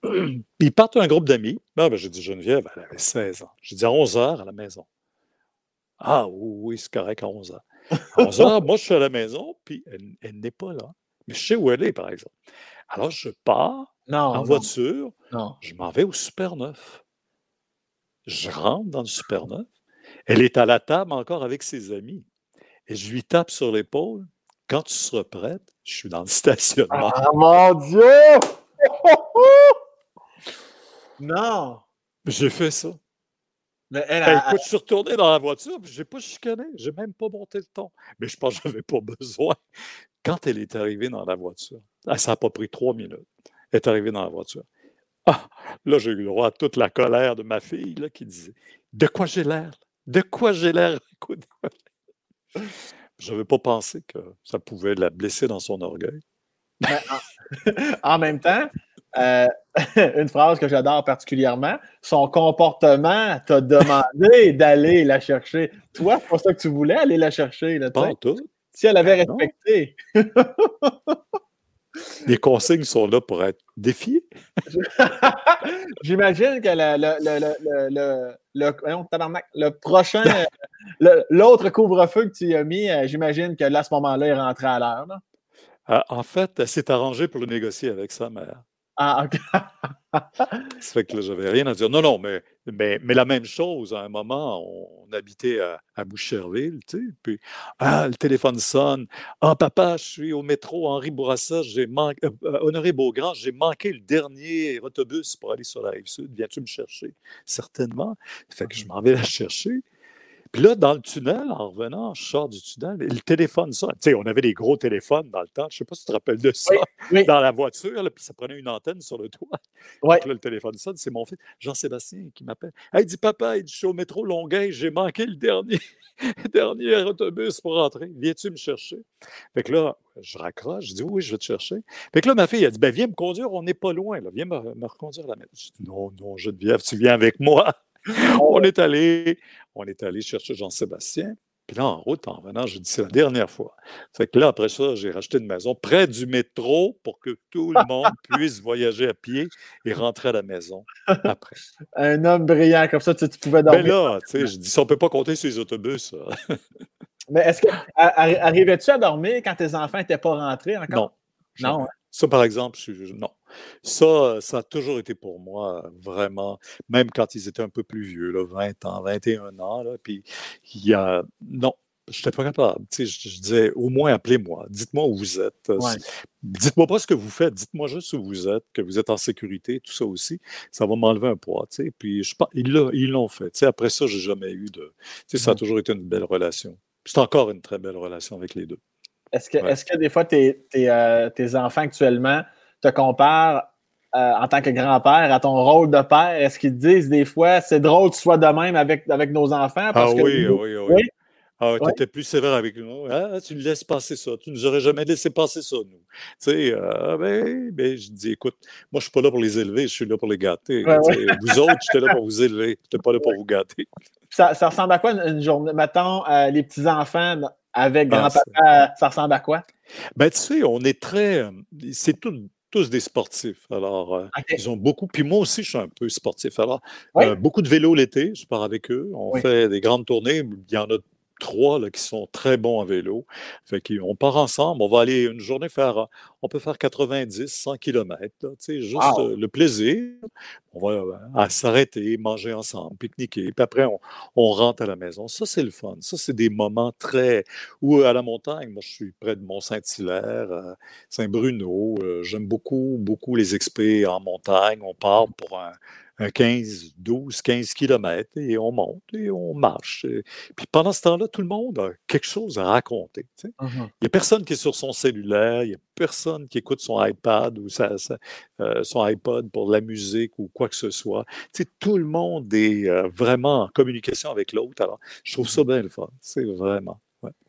Ils partent un groupe d'amis. Ah, ben, j'ai dit Geneviève, elle avait 16 ans. J'ai dit à 11 h à la maison. Ah oui, c'est correct à 11 h. À 11 h, moi, je suis à la maison, puis elle, n'est pas là. Mais je sais où elle est, par exemple. Alors, je pars en voiture. Je m'en vais au Super Neuf. Je rentre dans le Super Neuf. Elle est à la table encore avec ses amis. Et je lui tape sur l'épaule. Quand tu seras prête, je suis dans le stationnement. Ah mon Dieu! non! J'ai fait ça. Mais elle Écoute, je suis retourné dans la voiture, je n'ai pas chicané, je n'ai même pas monté le ton. Mais je pense que je n'avais pas besoin. Quand elle est arrivée dans la voiture, ah, ça n'a pas pris trois minutes. Elle est arrivée dans la voiture. Ah, là, j'ai eu le droit à toute la colère de ma fille là, qui disait De quoi j'ai l'air? De quoi j'ai l'air? Je n'avais pas pensé que ça pouvait la blesser dans son orgueil. Ben, en, même temps, euh, une phrase que j'adore particulièrement, son comportement t'a demandé d'aller la chercher. Toi, c'est pas ça que tu voulais aller la chercher. Là, pas tout. Si elle avait ben respecté. Les consignes sont là pour être défiées. J'imagine que le, le, prochain, l'autre couvre-feu que tu as mis, euh, j'imagine que là, à ce moment-là, il rentré à l'heure. Euh, en fait, elle s'est arrangée pour le négocier avec sa mère. Ah, OK. ça fait que là, j'avais rien à dire. Non, non, mais, mais, la même chose, à un moment, on, habitait à, à, Boucherville, tu sais, puis, ah, le téléphone sonne. Ah, papa, je suis au métro Henri Bourassa, j'ai manqué, euh, euh, Honoré Beaugrand, j'ai manqué le dernier autobus pour aller sur la rive sud. Viens-tu me chercher? Certainement. Fait que je m'en vais la chercher. Puis là, dans le tunnel, en revenant, je sors du tunnel, le téléphone sonne. Tu sais, on avait des gros téléphones dans le temps. Je ne sais pas si tu te rappelles de ça. Dans la voiture, puis ça prenait une antenne sur le toit. Ouais. là, le téléphone sonne, c'est mon fils, Jean-Sébastien, qui m'appelle. il dit Papa, il dit, je suis au métro Longueuil, j'ai manqué le dernier, dernier autobus pour rentrer. Viens-tu me chercher? Fait que là, je raccroche, je dis oui, je vais te chercher. Fait que là, ma fille, a dit ben, Viens me conduire, on n'est pas loin, là. viens me, me reconduire à la maison. Je dis Non, non, Geneviève, tu viens avec moi. On est allé, on est allé chercher Jean-Sébastien. Puis là, en route, en venant, j'ai dit, c'est la dernière fois. Fait que là, après ça, j'ai racheté une maison près du métro pour que tout le monde puisse voyager à pied et rentrer à la maison après. Un homme brillant, comme ça, tu, pouvais dormir. Mais là, tu sais, je dis, ça, on ne peut pas compter sur les autobus. Mais est-ce que, arrivais-tu à dormir quand tes enfants n'étaient pas rentrés encore? Non. Non, hein? Ça, par exemple, non. Ça, ça a toujours été pour moi vraiment, même quand ils étaient un peu plus vieux, là, 20 ans, 21 ans, là, puis il y a, non, je n'étais pas capable. je, je, disais, au moins appelez-moi, dites-moi où vous êtes. Dites-moi pas ce que vous faites, dites-moi juste où vous êtes, que vous êtes en sécurité, tout ça aussi. Ça va m'enlever un poids. Puis je, ils l'ont fait. après ça, j'ai jamais eu de. Ça a toujours été une belle relation. C'est encore une très belle relation avec les deux. Est-ce que, est que des fois, tes, euh, tes, enfants actuellement te comparent euh, en tant que grand-père à ton rôle de père? Est-ce qu'ils te disent des fois, c'est drôle que tu sois de même avec, avec nos enfants? ah oui, oui, oui, Ah, tu étais plus sévère avec nous. Ah, tu nous laisses passer ça. Tu nous aurais jamais laissé passer ça, nous. Tu sais, euh, ben, ben, je dis, écoute, moi, je suis pas là pour les élever, je suis là pour les gâter. vous autres, j'étais là pour vous élever. Je n'étais pas là pour vous gâter. Ça, ça ressemble à quoi une, journée? Mettons, les petits-enfants avec ah, grand-papa, ça ressemble à quoi? Ben, tu sais, on est très. Euh, c'est tous des sportifs. Alors, euh, ils ont beaucoup. Puis moi aussi, je suis un peu sportif. Alors, euh, beaucoup de vélo l'été, je pars avec eux. On fait des grandes tournées. Il y en a trois là, qui sont très bons à vélo. Fait qu'on part ensemble, on va aller une journée faire, on peut faire 90, 100 km, juste le plaisir. On va s'arrêter, manger ensemble, pique-niquer, puis après on, rentre à la maison. Ça, c'est le fun. Ça, c'est des moments très... Ou à la montagne, moi je suis près de Mont-Saint-Hilaire, Saint-Bruno. J'aime beaucoup, beaucoup les expés en montagne. On part pour un, 15, 12, 15 kilomètres et on monte et on marche. puis pendant ce temps-là, tout le monde a quelque chose à raconter. Mmh il n'y a personne qui est sur son cellulaire, il n'y a personne qui écoute son iPad ou euh, son iPod pour la musique ou quoi que ce soit. tout le monde est euh, vraiment en communication avec l'autre. Alors, je trouve ça bien le fun. C'est vraiment.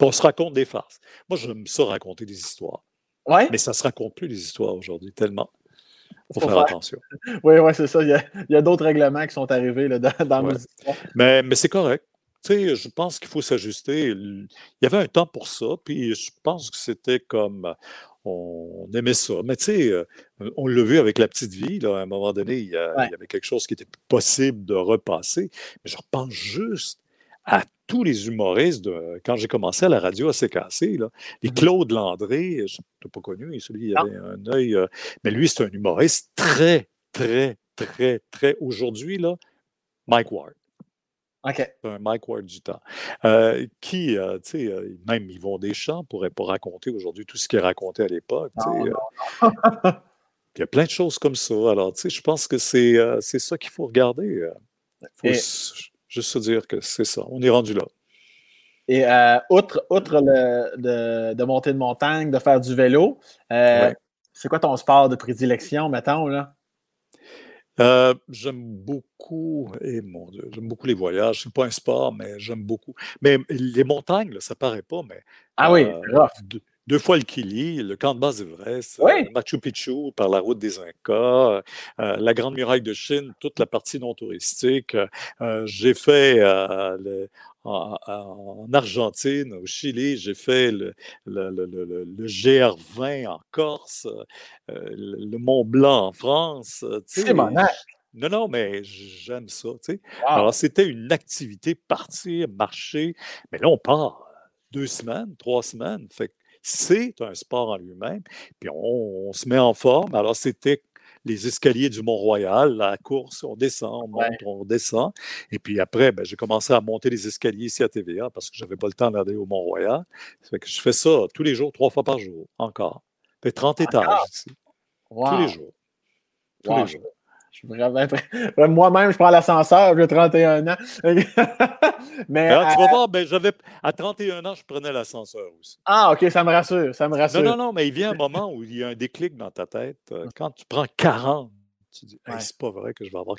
on se raconte des farces. Moi, j'aime ça raconter des histoires. Ouais. Mais ça ne se raconte plus les histoires aujourd'hui, tellement. Faut faire, attention. Oui, oui, c'est ça. Il y a, d'autres règlements qui sont arrivés là, dans, dans nos. Mais, mais c'est correct. Je pense qu'il faut s'ajuster. Il y avait un temps pour ça, puis je pense que c'était comme on aimait ça. Mais tu sais, euh, on l'a vu avec la petite vie, là, à un moment donné, il y, il y avait quelque chose qui était possible de repasser. Mais je repense juste à tous les humoristes, de, quand j'ai commencé à la radio à CKC, là, les mmh Claude Landré, je ne pas connu, celui qui avait un œil, euh, mais lui, c'est un humoriste très, très, très, très, aujourd'hui, là, Mike Ward. OK. Un Mike Ward du temps. Euh, qui, euh, tu sais, même Yvon Deschamps ne pourrait pas raconter aujourd'hui tout ce qu'il racontait à l'époque. Il y a plein de choses comme ça. Alors, tu sais, je pense que c'est ça qu'il faut regarder. Faut Juste se dire que c'est ça. On est rendu là. Et euh, outre, outre de, monter de montagne, de faire du vélo, euh, c'est quoi ton sport de prédilection, mettons, là? Euh, j'aime beaucoup, et mon Dieu, j'aime beaucoup les voyages. C'est pas un sport, mais j'aime beaucoup. Mais les montagnes, là, ça paraît pas, mais. Ah oui, deux fois le Kili, le camp de base d'Everest, euh, Machu Picchu par la route des Incas, euh, la Grande Muraille de Chine, toute la partie non touristique. Euh, j'ai fait en, Argentine, au Chili, j'ai fait le, GR20 en Corse, le Mont Blanc en France. C'est mon non, non, mais j'aime ça. Alors, c'était une activité, partir, marcher. Mais là, on part deux semaines, trois semaines. Fait c'est un sport en lui-même. Puis on, se met en forme. Alors, c'était les escaliers du Mont-Royal, la course, on descend, on monte, on descend. Et puis après, ben, j'ai commencé à monter les escaliers ici à TVA parce que je n'avais pas le temps d'aller au Mont-Royal. je fais ça tous les jours, trois fois par jour, encore. Fait 30 étages ici. Tous les jours. Tous les jours. Moi-même, je prends l'ascenseur, j'ai 31 ans. Mais, Alors, tu vas voir, ben, j'avais, à 31 ans, je prenais l'ascenseur aussi. Ah, OK, ça me rassure. Ça me rassure. Non, non, non, mais il vient un moment où il y a un déclic dans ta tête. Euh, quand tu prends 40, tu dis, c'est pas vrai que je vais avoir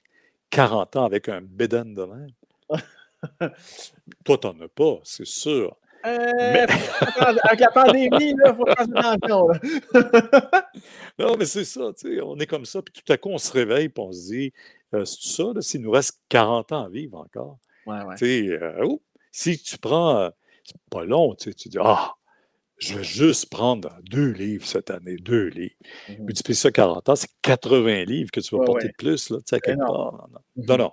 40 ans avec un béden de même. Toi, t'en as pas, c'est sûr. Euh, avec la pandémie, il faut faire attention. non, mais c'est ça, tu sais, on est comme ça, puis tout à coup, on se réveille, puis on se dit, euh, c'est ça, s'il nous reste 40 ans à vivre encore. Ouais, ouais. Tu sais, euh, si tu prends, C'est pas long, tu sais. Tu dis, ah, je vais juste prendre deux livres cette année, deux livres. Mm Multiplie ça 40 ans, c'est 80 livres que tu vas porter de plus, là, tu sais, à quelque part. Non, non. Non,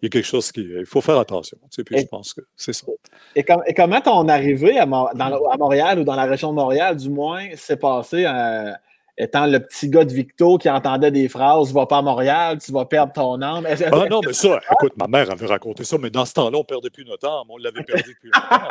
Il y a quelque chose qui. Il faut faire attention. Tu sais, puis je pense que c'est ça. Et, comment ton arrivée à, à, Montréal ou dans la région de Montréal, du moins, s'est passé euh, étant le petit gars de Victo qui entendait des phrases Va pas à Montréal, tu vas perdre ton âme. Ah non, mais ça, écoute, ma mère avait raconté ça, mais dans ce temps-là, on ne perdait plus notre âme. On l'avait perdu depuis longtemps.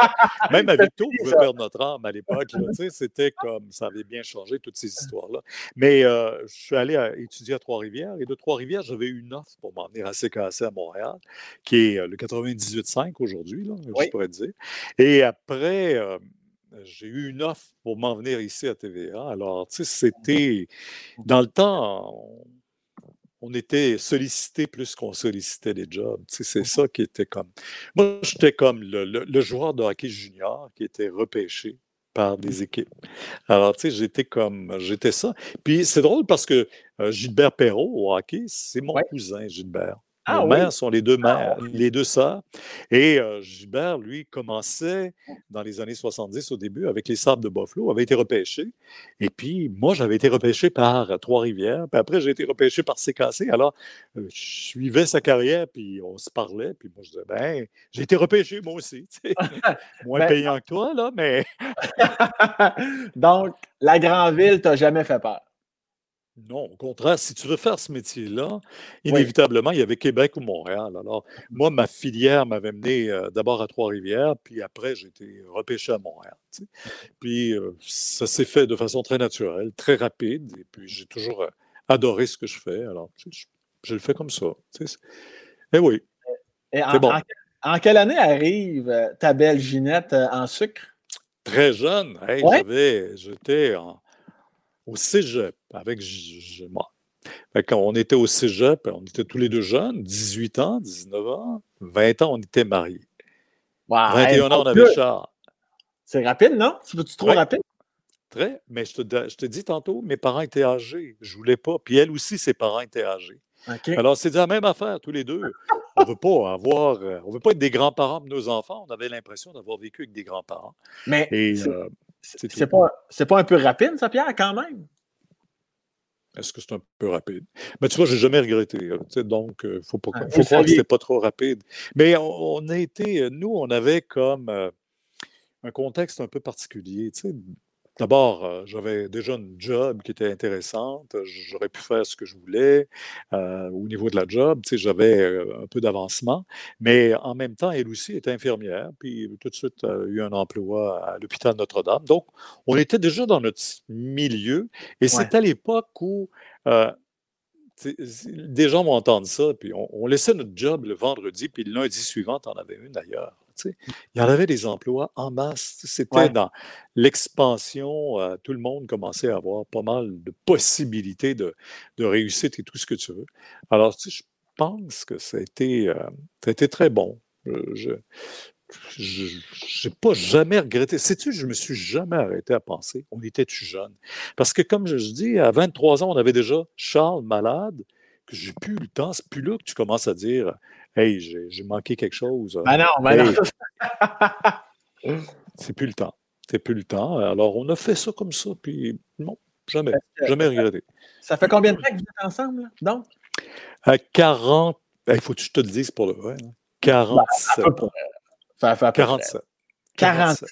Même à Victo, on pouvait perdre notre âme à l'époque. C'était comme ça avait bien changé, toutes ces histoires-là. Mais euh, je suis allé étudier à Trois-Rivières et de Trois-Rivières, j'avais eu une offre pour m'en venir à CKC à Montréal, qui est euh, le 98.5 aujourd'hui, je pourrais dire. Et après, euh, j'ai eu une offre pour m'en venir ici à TVA. Alors, tu sais, c'était. Dans le temps, on, était sollicité plus qu'on sollicitait les jobs. Tu sais, c'est ça qui était comme. Moi, j'étais comme le, joueur de hockey junior qui était repêché par des équipes. Alors, tu sais, j'étais comme. J'étais ça. Puis, c'est drôle parce que euh, Gilbert Perrault au hockey, c'est mon cousin, Gilbert. Ah, mères sont les deux mères, ah, les deux sœurs. Et euh, Gilbert, lui, commençait dans les années 70 au début avec les Sables de Buffalo, avait été repêché. Et puis, moi, j'avais été repêché par Trois-Rivières. Puis après, j'ai été repêché par CKC. Alors, euh, je suivais sa carrière, puis on se parlait. Puis moi, je disais, ben, j'ai été repêché, moi aussi. Moins ben payant que toi, là, mais. Donc, la grande ville t'a jamais fait peur? Non, au contraire, si tu veux faire ce métier-là, inévitablement, il y avait Québec ou Montréal. Alors, moi, ma filière m'avait mené euh, d'abord à Trois-Rivières, puis après, j'ai été repêché à Montréal. Puis, euh, ça s'est fait de façon très naturelle, très rapide, et puis j'ai toujours euh, adoré ce que je fais. Alors, je, le fais comme ça. Et eh oui. Et en, bon. en, quelle année arrive ta belle Ginette en sucre? Très jeune. j'avais, j'étais en au cégep avec moi. Quand on était au cégep, on était tous les deux jeunes, 18 ans, 19 ans, 20 ans, on était mariés. 21 ans, on avait Charles. C'est rapide, non? C'est trop rapide? Très, mais je te, je te, dis tantôt, mes parents étaient âgés. Je ne voulais pas. Puis elle aussi, ses parents étaient âgés. Alors, c'est la même affaire, tous les deux. On ne veut pas avoir, euh, on veut pas être des grands-parents de nos enfants. On avait l'impression d'avoir vécu avec des grands-parents. Mais c'est pas, pas un peu rapide, ça, Pierre, quand même? Est-ce que c'est un peu rapide? Mais tu vois, je n'ai jamais regretté. donc, il ne faut, pas, ah, faut croire que ce pas trop rapide. Mais on, a été, nous, on avait comme euh, un contexte un peu particulier. D'abord, euh, j'avais déjà une job qui était intéressante. J'aurais pu faire ce que je voulais euh, au niveau de la job. J'avais euh, un peu d'avancement. Mais en même temps, elle aussi était infirmière. Puis tout de suite, a eu un emploi à l'hôpital Notre-Dame. Donc, on était déjà dans notre milieu. Et c'est à l'époque où des gens vont entendre ça, puis on, laissait notre job le vendredi, puis le lundi suivant, on en avais une d'ailleurs. Il y en avait des emplois en masse. C'était dans l'expansion, euh, tout le monde commençait à avoir pas mal de possibilités de, de réussite et tout ce que tu veux. Alors, je pense que ça a été, euh, très bon. Je, je n'ai pas jamais regretté. Sais-tu, je me suis jamais arrêté à penser, on était-tu jeune? Parce que, comme je dis, à 23 ans, on avait déjà Charles malade, que j'ai plus le temps. C'est plus là que tu commences à dire, hey, j'ai manqué quelque chose. Ah non, ben non. c'est plus le temps. C'est plus le temps. Alors, on a fait ça comme ça, puis non, jamais, jamais regretté. Ça fait combien de temps que vous êtes ensemble, donc? À 40, il faut que je te le dise pour le vrai. 47. Hein. Ça fait 47. 47.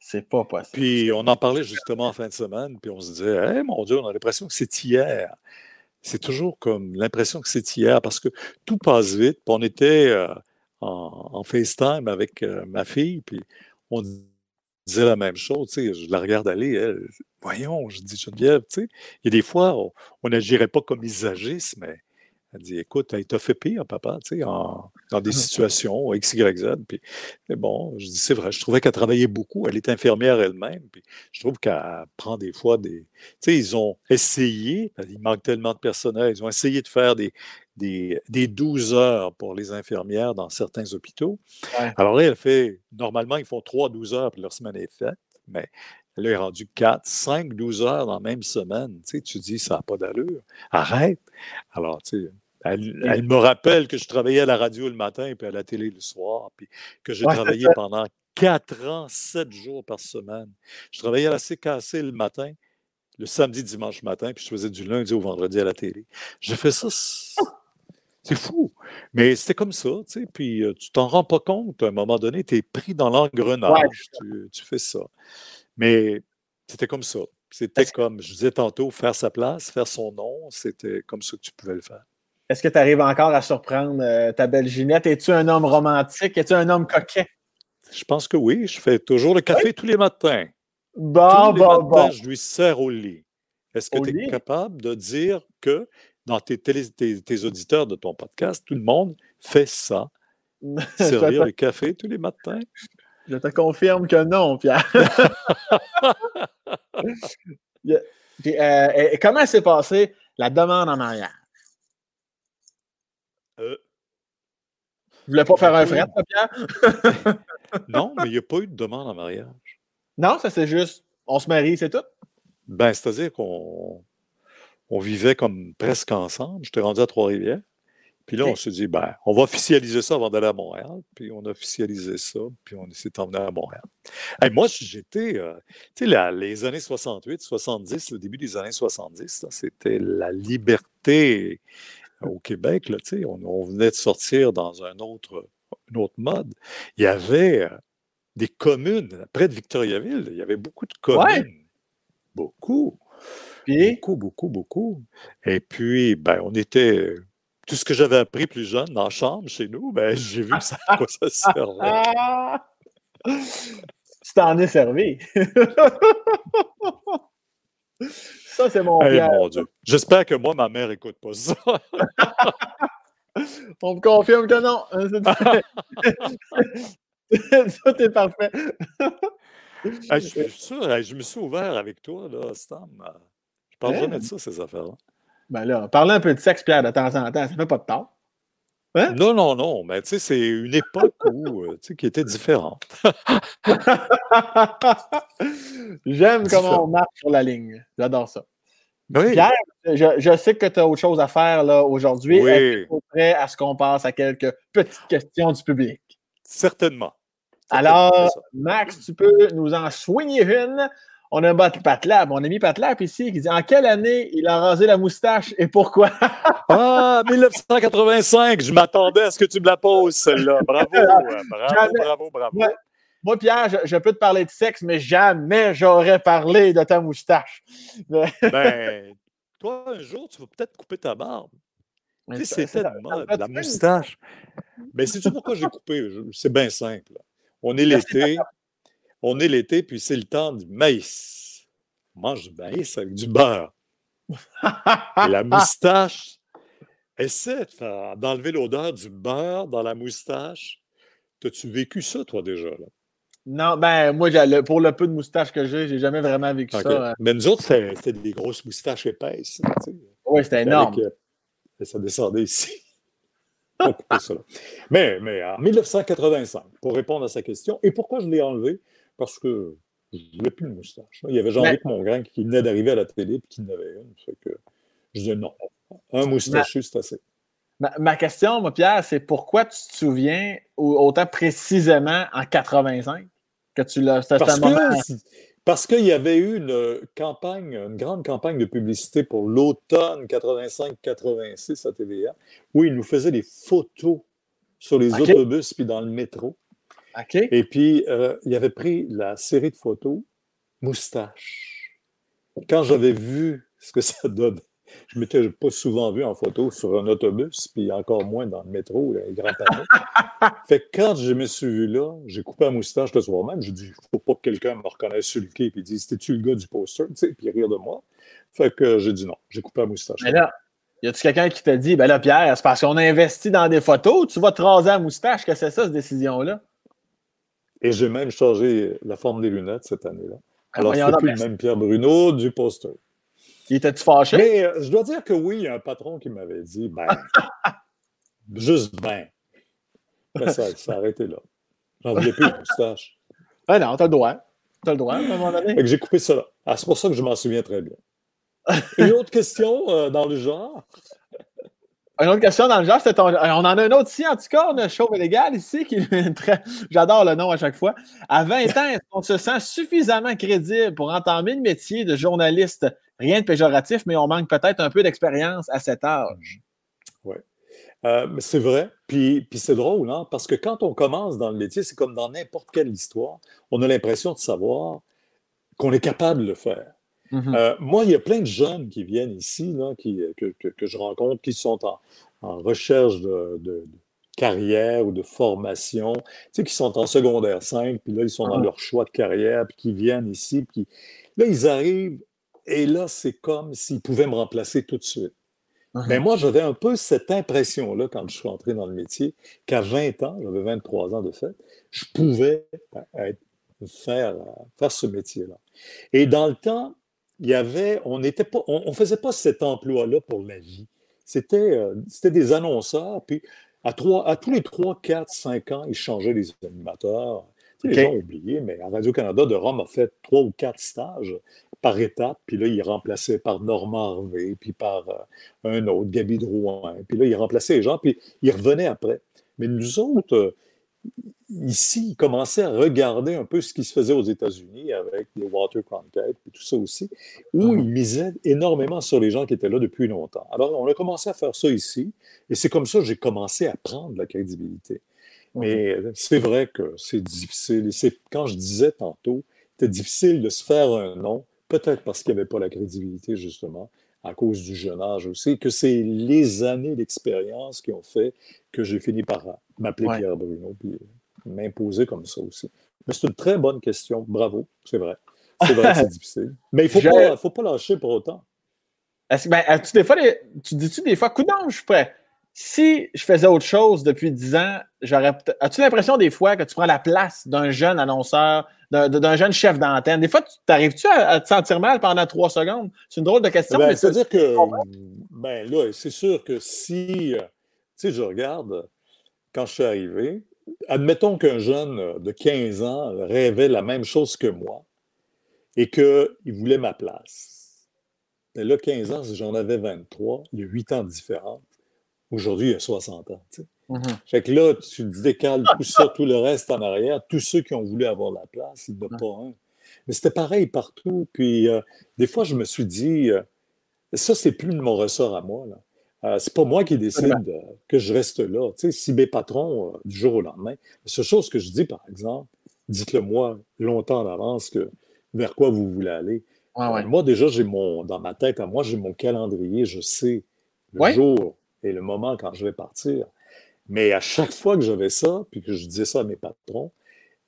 C'est pas possible. Puis on en parlait justement en fin de semaine, puis on se disait, mon Dieu, on a l'impression que c'est hier. C'est toujours comme l'impression que c'est hier parce que tout passe vite. On était euh, en, FaceTime avec euh, ma fille, puis on disait la même chose. Tu sais, je la regarde aller, elle, voyons, je dis Geneviève, tu sais, il y a des fois, on n'agirait pas comme ils mais elle dit Écoute, il t'a fait pire, papa, tu sais, en, dans des situations X, Y, Z. Puis, bon, je dis C'est vrai, je trouvais qu'elle travaillait beaucoup. Elle est infirmière elle-même. Puis, je trouve qu'elle prend des fois des. Tu sais, ils ont essayé, il manque tellement de personnel, ils ont essayé de faire des, des, des 12 heures pour les infirmières dans certains hôpitaux. Alors là, elle fait Normalement, ils font 3 12 heures, puis leur semaine est faite. Mais elle est rendue 4, 5, 12 heures dans la même semaine. Tu, sais, tu dis, ça n'a pas d'allure. Arrête. Alors, tu sais, elle, me rappelle que je travaillais à la radio le matin, puis à la télé le soir, puis que j'ai travaillé pendant quatre ans, sept jours par semaine. Je travaillais à la CKC le matin, le samedi, dimanche matin, puis je faisais du lundi au vendredi à la télé. J'ai fait ça. C'est fou. Mais c'était comme ça, tu sais. Puis euh, tu t'en rends pas compte. À un moment donné, tu es pris dans l'engrenage. tu, fais ça. Mais c'était comme ça. C'était comme, je disais tantôt, faire sa place, faire son nom. C'était comme ça que tu pouvais le faire. Est-ce que tu arrives encore à surprendre euh, ta belle Ginette? Es-tu un homme romantique? Es-tu un homme coquet? Je pense que oui. Je fais toujours le café tous les matins. Bon, tous les bon, matins, bon. je lui sers au lit. Est-ce que tu es capable de dire que dans tes, tes, auditeurs de ton podcast, tout le monde fait ça? Servir le café tous les matins? Je te confirme que non, Pierre. Euh, comment s'est passée la demande en mariage? Euh, Vous voulez pas faire un frère, Pierre? non, mais il n'y a pas eu de demande en mariage. Non, ça c'est juste, on se marie, c'est tout? Ben, c'est-à-dire qu'on on vivait comme presque ensemble. J'étais rendu à Trois-Rivières. Puis là, on s'est dit, ben, on va officialiser ça avant d'aller à Montréal. Puis on a officialisé ça, puis on s'est emmené à Montréal. moi, j'étais, euh, tu sais, les années 68, 70, le début des années 70, c'était la liberté au Québec. Là, on, on venait de sortir dans un autre, autre mode. Il y avait euh, des communes, près de Victoriaville, il y avait beaucoup de communes. Beaucoup. Beaucoup, beaucoup, beaucoup. Et puis, ben, on était. Tout ce que j'avais appris plus jeune dans la chambre chez nous, ben, j'ai vu ça, à quoi ça servait. tu t'en es servi. ça, c'est mon hey, mon Dieu. J'espère que moi, ma mère n'écoute pas ça. On me confirme que non. ça, t'es parfait. je suis sûr, je me suis ouvert avec toi, là, Stam. Je parle jamais hein? de ça, ces affaires-là. Ben là, parler un peu de sexe, Pierre, de temps en temps, ça fait pas de tort. Hein? Non, non, non, mais tu sais, c'est une époque où, euh, qui était différente. J'aime comment on marche sur la ligne. J'adore ça. Pierre, je, sais que tu as autre chose à faire là aujourd'hui. Oui. Est-ce que tu es prêt à ce qu'on passe à quelques petites questions du public? Certainement. Alors, Max, tu peux nous en soigner une. On a un Patlab, on a mis Patlab ici qui dit En quelle année il a rasé la moustache et pourquoi? Ah, 1985, je m'attendais à ce que tu me la poses, celle-là. Bravo, bravo, bravo, bravo. Moi, Pierre, je, peux te parler de sexe, mais jamais j'aurais parlé de ta moustache. ben, toi, un jour, tu vas peut-être couper ta barbe. Tu sais, c'était de mode, la moustache. Mais sais-tu pourquoi j'ai coupé? C'est bien simple. On est l'été, on est l'été, puis c'est le temps du maïs. On mange du maïs avec du beurre. Et la moustache, essaie d'enlever l'odeur du beurre dans la moustache. As-tu vécu ça, toi, déjà? Là? Non, ben, moi, pour le peu de moustache que j'ai, j'ai jamais vraiment vécu ça. Hein. Mais nous autres, c'était des grosses moustaches épaisses. Oui, c'était énorme. ça descendait ici. mais, mais en 1985, pour répondre à sa question, et pourquoi je l'ai enlevé? Parce que je voulais plus de moustache. Il y avait Jean-Luc Mongrain qui venait d'arriver à la télé et qui en avait une. Fait que je disais non, un moustachu, c'est assez. Ma, question, moi, Pierre, c'est pourquoi tu te souviens autant précisément en 85 que tu l'as. Parce, parce qu'il y avait eu une campagne, une grande campagne de publicité pour l'automne 85-86 à TVA, où ils nous faisaient des photos sur les autobus puis dans le métro. Et puis, euh, il avait pris la série de photos Moustache. Quand j'avais vu ce que ça donne, je ne m'étais pas souvent vu en photo sur un autobus, puis encore moins dans le métro, les grands panneaux. fait que quand je me suis vu là, j'ai coupé la moustache le soir même. J'ai dit, il ne faut pas que quelqu'un me reconnaisse sur le quai et dise, c'était-tu le gars du poster, tu sais, puis rire de moi. Fait que j'ai dit non, j'ai coupé la moustache. Mais là, y a-tu quelqu'un qui t'a dit, ben là, Pierre, c'est parce qu'on a investi dans des photos, tu vas te raser la moustache, que c'est ça, cette décision-là? Et j'ai même changé la forme des lunettes cette année-là. Ah, Alors, c'est plus le même Pierre Bruno du poster. Il était-tu fâché? Mais euh, je dois dire que oui, il y a un patron qui m'avait dit, ben, juste ben. Ça, a arrêté là. J'en voulais plus de moustache. Ah non, t'as le droit. T'as le droit, à un moment donné. Fait que j'ai coupé ça là. Ah, c'est pour ça que je m'en souviens très bien. Une autre question euh, dans le genre? Une autre question dans le genre, ton... on en a un autre ici, en tout cas, on Légal ici, qui très... j'adore le nom à chaque fois. À 20 ans, est-ce qu'on se sent suffisamment crédible pour entamer le métier de journaliste? Rien de péjoratif, mais on manque peut-être un peu d'expérience à cet âge. Oui. Euh, c'est vrai. Puis, puis c'est drôle, hein? parce que quand on commence dans le métier, c'est comme dans n'importe quelle histoire, on a l'impression de savoir qu'on est capable de le faire. Mm-hmm. Euh, moi, il y a plein de jeunes qui viennent ici, là, qui, que, que, je rencontre, qui sont en, en recherche de, de, carrière ou de formation, tu sais, qui sont en secondaire 5, puis là, ils sont dans mm-hmm. leur choix de carrière, puis qui viennent ici, puis là, ils arrivent, et là, c'est comme s'ils pouvaient me remplacer tout de suite. Mm-hmm. Mais moi, j'avais un peu cette impression-là quand je suis entré dans le métier, qu'à 20 ans, j'avais 23 ans de fait, je pouvais être, faire, faire ce métier-là. Et dans le temps, il y avait, on n'était pas, on, on, faisait pas cet emploi-là pour la vie. C'était, euh, c'était des annonceurs, puis à, trois, à tous les 3, 4, 5 ans, ils changeaient les animateurs. Les gens ont oublié, mais à Radio-Canada, de Rome a fait trois ou quatre stages par étape, puis là, il remplaçait par Normand Harvey, puis par euh, un autre, Gaby Drouin, puis là, il remplaçait les gens, puis il revenait après. Mais nous autres, euh, ici, il commençait à regarder un peu ce qui se faisait aux États-Unis avec les Water Cronkite et tout ça aussi, où mhm. il misait énormément sur les gens qui étaient là depuis longtemps. Alors, on a commencé à faire ça ici, et c'est comme ça que j'ai commencé à prendre la crédibilité. Mhm. Mais c'est vrai que c'est difficile. Et c'est quand je disais tantôt, c'était difficile de se faire un nom, peut-être parce qu'il n'y avait pas la crédibilité, justement, à cause du jeune âge aussi, que c'est les années d'expérience qui ont fait que j'ai fini par m'appeler Pierre Bruno, puis m'imposer comme ça aussi. Mais c'est une très bonne question. Bravo, c'est vrai. C'est vrai c'est difficile. Mais il ne faut, pas, lâcher pour autant. Est-ce, ben, tu, des fois, tu dis-tu des fois, coup je suis prêt. Si je faisais autre chose depuis 10 ans, j'aurais. As-tu l'impression des fois que tu prends la place d'un jeune annonceur, d'un, jeune chef d'antenne? Des fois, tu arrives-tu à, te sentir mal pendant trois secondes? C'est une drôle de question. Ben, c'est-à-dire que, ben là, c'est sûr que si, tu sais, je regarde, quand je suis arrivé, admettons qu'un jeune de 15 ans rêvait la même chose que moi et qu'il voulait ma place. Mais là, 15 ans, j'en avais 23, il y a 8 ans de différence. Aujourd'hui, il y a 60 ans. Tu sais. Mm-hmm. Fait que là, tu décales tout ça, tout le reste en arrière. Tous ceux qui ont voulu avoir la place, il n'y en a pas un. Mais c'était pareil partout. Puis euh, des fois, je me suis dit, euh, ça, c'est plus de mon ressort à moi. Là. Euh, c'est pas moi qui décide que je reste là. Tu sais, si mes patrons, du jour au lendemain, la seule chose que je dis, par exemple, dites-le moi longtemps en avance que vers quoi vous voulez aller. moi, déjà, j'ai mon, dans ma tête, à moi, j'ai mon calendrier, je sais le jour et le moment quand je vais partir. Mais à chaque fois que j'avais ça, puis que je disais ça à mes patrons,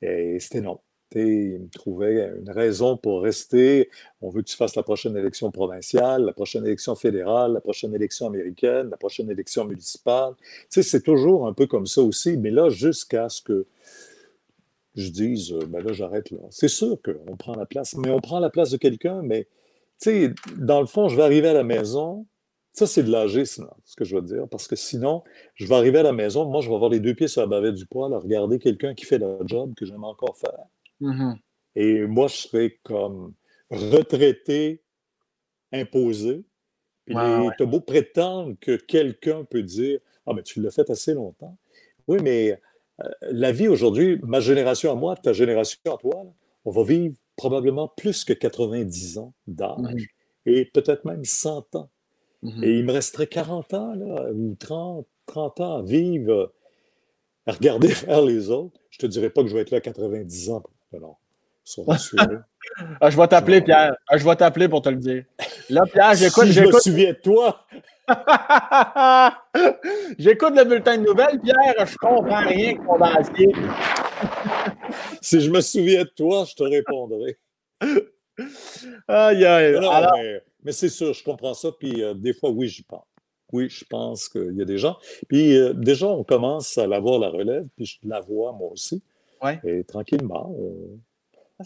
c'était non. Ils me trouvaient une raison pour rester. On veut que tu fasses la prochaine élection provinciale, la prochaine élection fédérale, la prochaine élection américaine, la prochaine élection municipale. Tu sais, c'est toujours un peu comme ça aussi. Mais là, jusqu'à ce que je dise, euh, ben là, j'arrête là. C'est sûr qu'on prend la place, mais on prend la place de quelqu'un, mais tu sais, dans le fond, je vais arriver à la maison, ça, c'est de l'agisme, ce que je veux dire, parce que sinon, je vais arriver à la maison, moi, je vais avoir les deux pieds sur la bavette du poil à regarder quelqu'un qui fait le job que j'aime encore faire. Mm-hmm. Et moi, je serais comme retraité, imposé. Puis tu as beau prétendre que quelqu'un peut dire Ah, mais tu l'as fait assez longtemps. Oui, mais euh, la vie aujourd'hui, ma génération à moi, ta génération à toi, on va vivre probablement plus que 90 ans d'âge mm-hmm. et peut-être même 100 ans. Mm-hmm. Et il me resterait 40 ans, là, ou 30, 30 ans à vivre, à regarder faire les autres. Je ne te dirais pas que je vais être là à 90 ans. Non, ah, je vais t'appeler, Pierre. Ah, je vais t'appeler pour te le dire. Là, Pierre, j'écoute. Si je me souviens de toi. j'écoute le bulletin de nouvelles, Pierre. Je comprends rien condensé. si je me souviens de toi, je te répondrai. Aïe, aïe. mais, c'est sûr, je comprends ça. Puis euh, des fois, oui, j'y pense. Oui, je pense qu'il y a des gens. Puis euh, déjà, on commence à l'avoir la relève, puis je la vois moi aussi. Et tranquillement,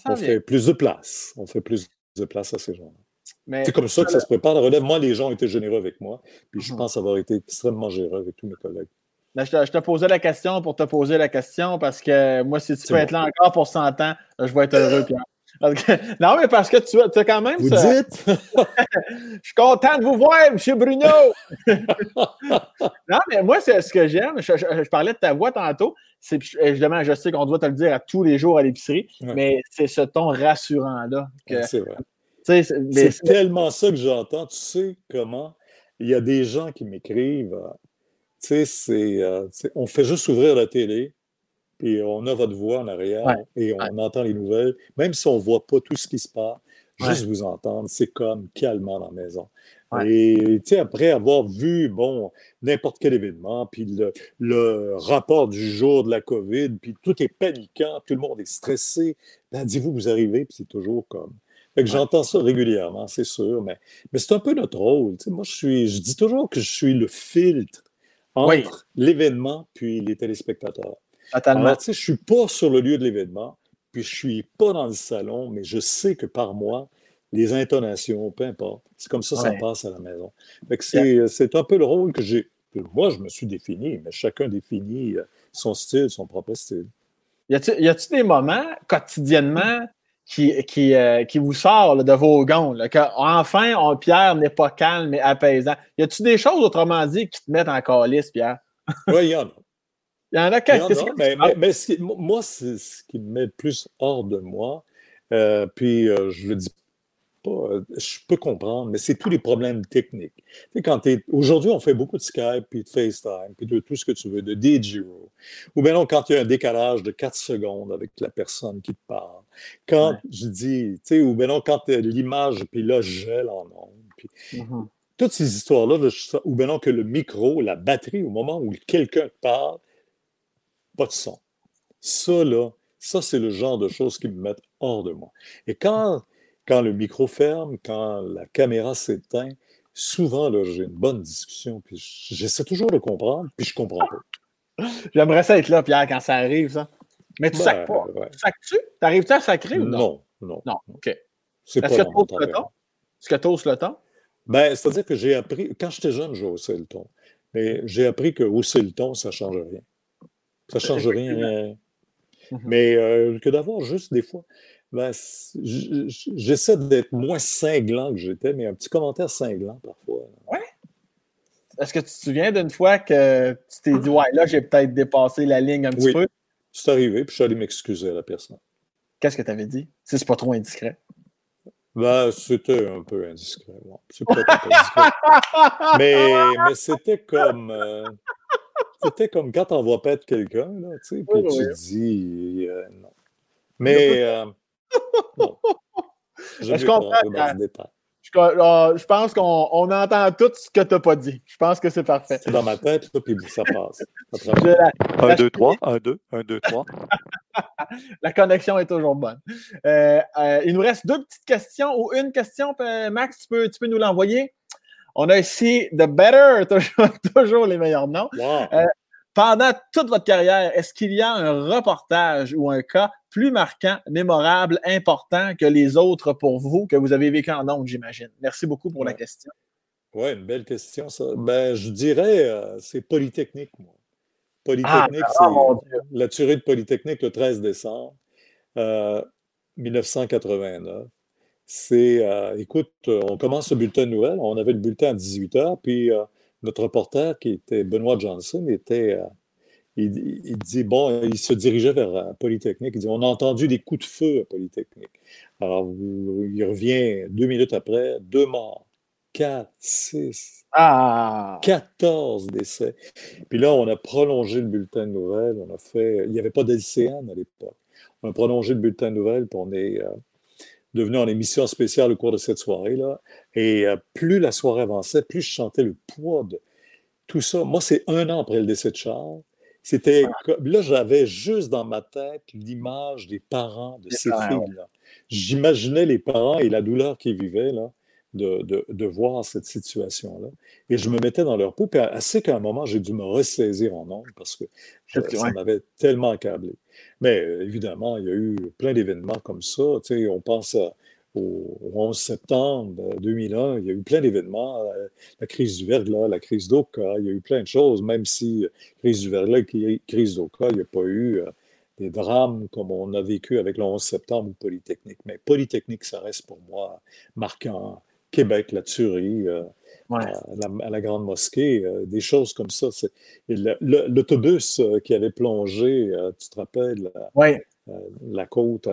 on, fait plus de place. On fait plus de place à ces gens-là. C'est comme ça que ça se prépare la relève. Moi, les gens ont été généreux avec moi, puis je mhm. pense avoir été extrêmement généreux avec tous mes collègues. je, te, posais la question pour te poser la question parce que moi, si tu peux être là encore pour 100 ans, je vais être heureux, Pierre. non, mais parce que tu, as quand même. Vous dites? je suis content de vous voir, M. Bruno. non, mais moi, c'est ce que j'aime. Je, parlais de ta voix tantôt. C'est évidemment, je sais qu'on doit te le dire à tous les jours à l'épicerie, mais c'est ce ton rassurant-là. c'est vrai. C'est tellement ça que j'entends. Tu sais comment? Il y a des gens qui m'écrivent. Euh, tu sais, euh, on fait juste ouvrir la télé, puis on a votre voix en arrière et on entend les nouvelles, même si on ne voit pas tout ce qui se passe. Juste vous entendre, c'est comme calmement dans la maison. Et après avoir vu, bon, n'importe quel événement, puis le, rapport du jour de la COVID, puis tout est paniquant, tout le monde est stressé, ben, dites-vous, vous arrivez, puis c'est toujours comme. Fait que j'entends ça régulièrement, c'est sûr, mais, mais c'est un peu notre rôle. moi, je, suis, je dis toujours que je suis le filtre entre l'événement puis les téléspectateurs. Alors, tu sais, je suis pas sur le lieu de l'événement, puis je suis pas dans le salon, mais je sais que par moi, les intonations, peu importe, c'est comme ça que ça passe à la maison. c'est un peu le rôle que j'ai. Moi, je me suis défini, mais chacun définit euh, son style, son propre style. Y a-t-il des moments quotidiennement qui, qui, euh, qui vous sort de vos gonds, qu'enfin, Pierre n'est pas calme et apaisant? Y a-t-il des choses, autrement dit, qui te mettent en calice, Pierre? Oui, il y en a. Il y en a quelques mais, mais, moi, c'est ce qui me met plus hors de moi. Euh, puis, euh, je le dis pas, euh, je peux comprendre, mais c'est tous les problèmes techniques. Tu quand Aujourd'hui, on fait beaucoup de Skype, puis de FaceTime, puis de tout ce que tu veux, de DJO. Ou bien non, quand il y a un décalage de 4 secondes avec la personne qui te parle. Quand je dis, tu sais, ou bien non, quand l'image, puis là, gèle en ondes. Puis, mm-hmm. Toutes ces histoires-là, ou bien non, que le micro, la batterie, au moment où quelqu'un parle, pas de son. Ça, là, ça, c'est le genre de choses qui me mettent hors de moi. Et quand, quand le micro ferme, quand la caméra s'éteint, souvent, là, j'ai une bonne discussion, puis j'essaie toujours de comprendre, puis je comprends pas. J'aimerais ça être là, Pierre, quand ça arrive, ça. Mais tu ne ben, pas. Tu sacres-tu? T'arrives-tu à sacrer ou non? Non, non. Non, OK. Est-ce que tu hausses le ton? Est-ce que tu hausses le ton? Ben, c'est-à-dire que j'ai appris, quand j'étais jeune, j'ai haussé le ton. Mais j'ai appris que hausser le ton, ça ne change rien. Ça ne change rien. Euh, mhm. Mais euh, que d'avoir juste des fois. Ben, J'essaie d'être moins cinglant que j'étais, mais un petit commentaire cinglant parfois. Oui. Est-ce que tu te souviens d'une fois que tu t'es dit, ouais, là, j'ai peut-être dépassé la ligne un petit oui. peu? C'est arrivé, puis je suis allé m'excuser à la personne. Qu'est-ce que tu avais dit? Si c'est pas trop indiscret. Ben, c'était un peu indiscret. C'est peut-être un peu indiscret. mais, mais c'était comme. Euh, c'était comme quand on voit pas être quelqu'un, là, tu sais, puis tu dis euh, non. Mais euh, Je, comprends. Euh, je, pense qu'on entend tout ce que tu n'as pas dit. Je pense que c'est parfait. C'est dans ma tête, puis ça passe. 1, 2, 3, 1, 2, 1, 2, 3. La connexion est toujours bonne. il nous reste deux petites questions ou une question, Max, tu peux, tu peux nous l'envoyer? On a ici The Better, toujours, les meilleurs noms. Euh, pendant toute votre carrière, est-ce qu'il y a un reportage ou un cas plus marquant, mémorable, important que les autres pour vous, que vous avez vécu en ondes, j'imagine? Merci beaucoup pour la question. Oui, une belle question, ça. Ben, je dirais, euh, c'est Polytechnique, moi. Polytechnique, ah, c'est la tuerie de Polytechnique le 13 décembre 1989. C'est, euh, écoute, euh, on commence le bulletin de nouvelles. On avait le bulletin à 18 h, puis euh, notre reporter, qui était Benoît Johnson, était. il, dit, bon, il se dirigeait vers Polytechnique. Il dit, on a entendu des coups de feu à Polytechnique. Alors, il revient deux minutes après, deux morts, quatre, six, ah. 14 décès. Puis là, on a prolongé le bulletin de nouvelles. On a fait, il n'y avait pas d'LCN à l'époque. On a prolongé le bulletin de nouvelles, puis on est devenu en émission spéciale au cours de cette soirée-là. Et euh, plus la soirée avançait, plus je sentais le poids de tout ça. Moi, c'est un an après le décès de Charles. C'était là, j'avais juste dans ma tête l'image des parents de ces filles-là. J'imaginais les parents et la douleur qu'ils vivaient là, de, de, de, voir cette situation-là. Et je me mettais dans leur peau. Puis assez qu'à un moment, j'ai dû me ressaisir en nombre parce que ça m'avait tellement accablé. Mais euh, évidemment, il y a eu plein d'événements comme ça. on pense au 11 septembre 2001, il y a eu plein d'événements. Euh, la crise du verglas, la crise d'Oka, il y a eu plein de choses, même si euh, crise du verglas, crise d'Oka, il n'y a pas eu des drames comme on a vécu avec le 11 septembre ou Polytechnique. Mais Polytechnique, ça reste pour moi marquant. Québec, la tuerie, euh, à, la, Grande Mosquée, euh, des choses comme ça. L'autobus euh, qui avait plongé, tu te rappelles, la côte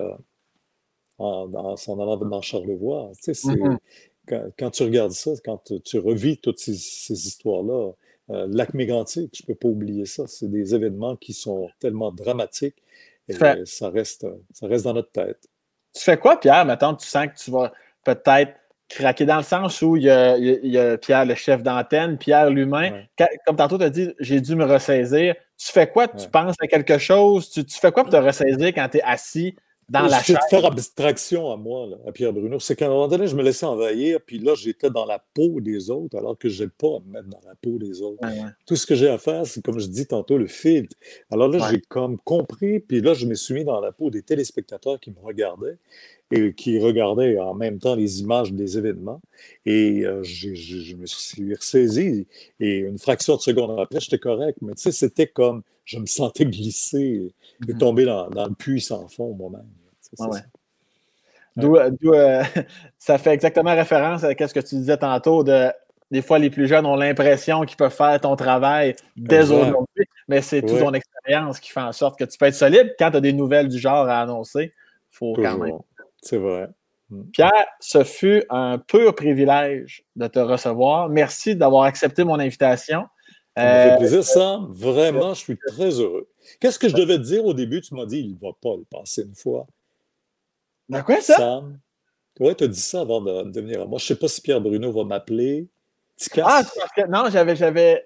en, s'en allant dans Charlevoix. Tu sais, mm-hmm. quand, tu regardes ça, quand tu, revis toutes ces, histoires-là, Lac Mégantic, je ne peux pas oublier ça. C'est des événements qui sont tellement dramatiques et ça reste, ça reste dans notre tête. Tu fais quoi, Pierre? Maintenant, tu sens que tu vas peut-être craquer dans le sens où il y a, Pierre, le chef d'antenne, Pierre l'humain. Comme tantôt, tu as dit, j'ai dû me ressaisir. Tu fais quoi? Tu penses à quelque chose? Tu, fais quoi pour te ressaisir quand tu es assis dans la chaise? Je faire abstraction à moi, à Pierre Bruno. C'est qu'à un moment donné, je me laissais envahir, puis là, j'étais dans la peau des autres, alors que je n'ai pas à me mettre dans la peau des autres. Tout ce que j'ai à faire, c'est, comme je dis tantôt, le filtre. Alors là, j'ai comme compris, puis là, je me suis mis dans la peau des téléspectateurs qui me regardaient et qui regardait en même temps les images des événements. Et euh, je, me suis ressaisi. Et une fraction de seconde après, j'étais correct. Mais tu sais, c'était comme je me sentais glisser et, mm-hmm. tomber dans, le puits sans fond moi-même. D'où, euh, ça fait exactement référence à ce que tu disais tantôt de des fois, les plus jeunes ont l'impression qu'ils peuvent faire ton travail dès aujourd'hui, mais c'est toute ton expérience qui fait en sorte que tu peux être solide. Quand tu as des nouvelles du genre à annoncer, il faut quand même c'est vrai. Mm. Pierre, ce fut un pur privilège de te recevoir. Merci d'avoir accepté mon invitation. Ça me fait euh, plaisir, Sam. Vraiment, je suis très heureux. Qu'est-ce que je devais te dire au début? Tu m'as dit, il ne va pas le passer une fois. De quoi ça? Sam? Oui, tu as dit ça avant de, venir à moi. Je ne sais pas si Pierre Bruno va m'appeler. Ah, non, j'avais. j'avais...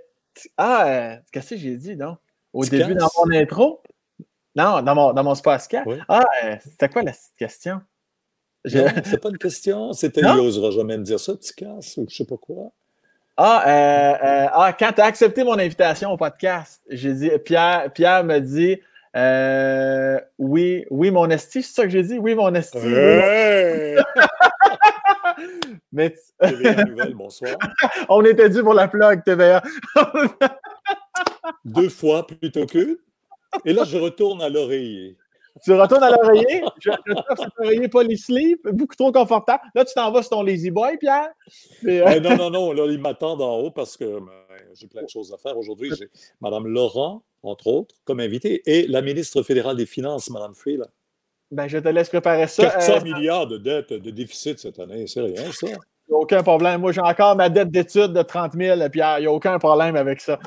Ah, euh, qu'est-ce que j'ai dit, non? Au début, dans mon intro? Non, dans mon, dans mon Ah, euh, c'était quoi la question? C'est pas une question. C'était il n'osera jamais me dire ça, tu casses, ou je sais pas quoi. Ah, euh, euh, ah quand tu as accepté mon invitation au podcast, j'ai dit, Pierre, Pierre me dit euh, oui, oui, mon esti, c'est ça que j'ai dit? Oui, mon esti. Mais TVA Nouvelle, bonsoir. On était dû pour la plug, TVA. Deux fois plutôt qu'une. Et là, je retourne à l'oreiller. Tu retournes à l'oreiller. Je, je trouve cet oreiller polysleep, beaucoup trop confortable. Là, tu t'en vas sur ton Lazy Boy, Pierre. Euh, non, non, non. Là, il m'attend en haut parce que ben, j'ai plein de choses à faire. Aujourd'hui, j'ai Mme Laurent, entre autres, comme invitée, et la ministre fédérale des Finances, Mme Freeland. Ben, je te laisse préparer ça. 400 euh, milliards de dettes, de déficit cette année. C'est rien, ça. Il n'y a aucun problème. Moi, j'ai encore ma dette d'études de 30 000, Pierre. Il n'y a aucun problème avec ça.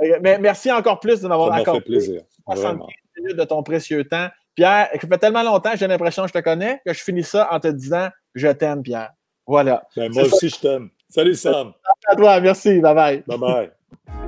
Euh, mais merci encore plus de m'avoir accordé. Ça fait plaisir. Vraiment. de ton précieux temps. Pierre, ça fait tellement longtemps que j'ai l'impression que je te connais que je finis ça en te disant Je t'aime, Pierre. Voilà. Ben, moi aussi, je t'aime. Salut, Sam. À toi, merci. Bye bye. Bye bye.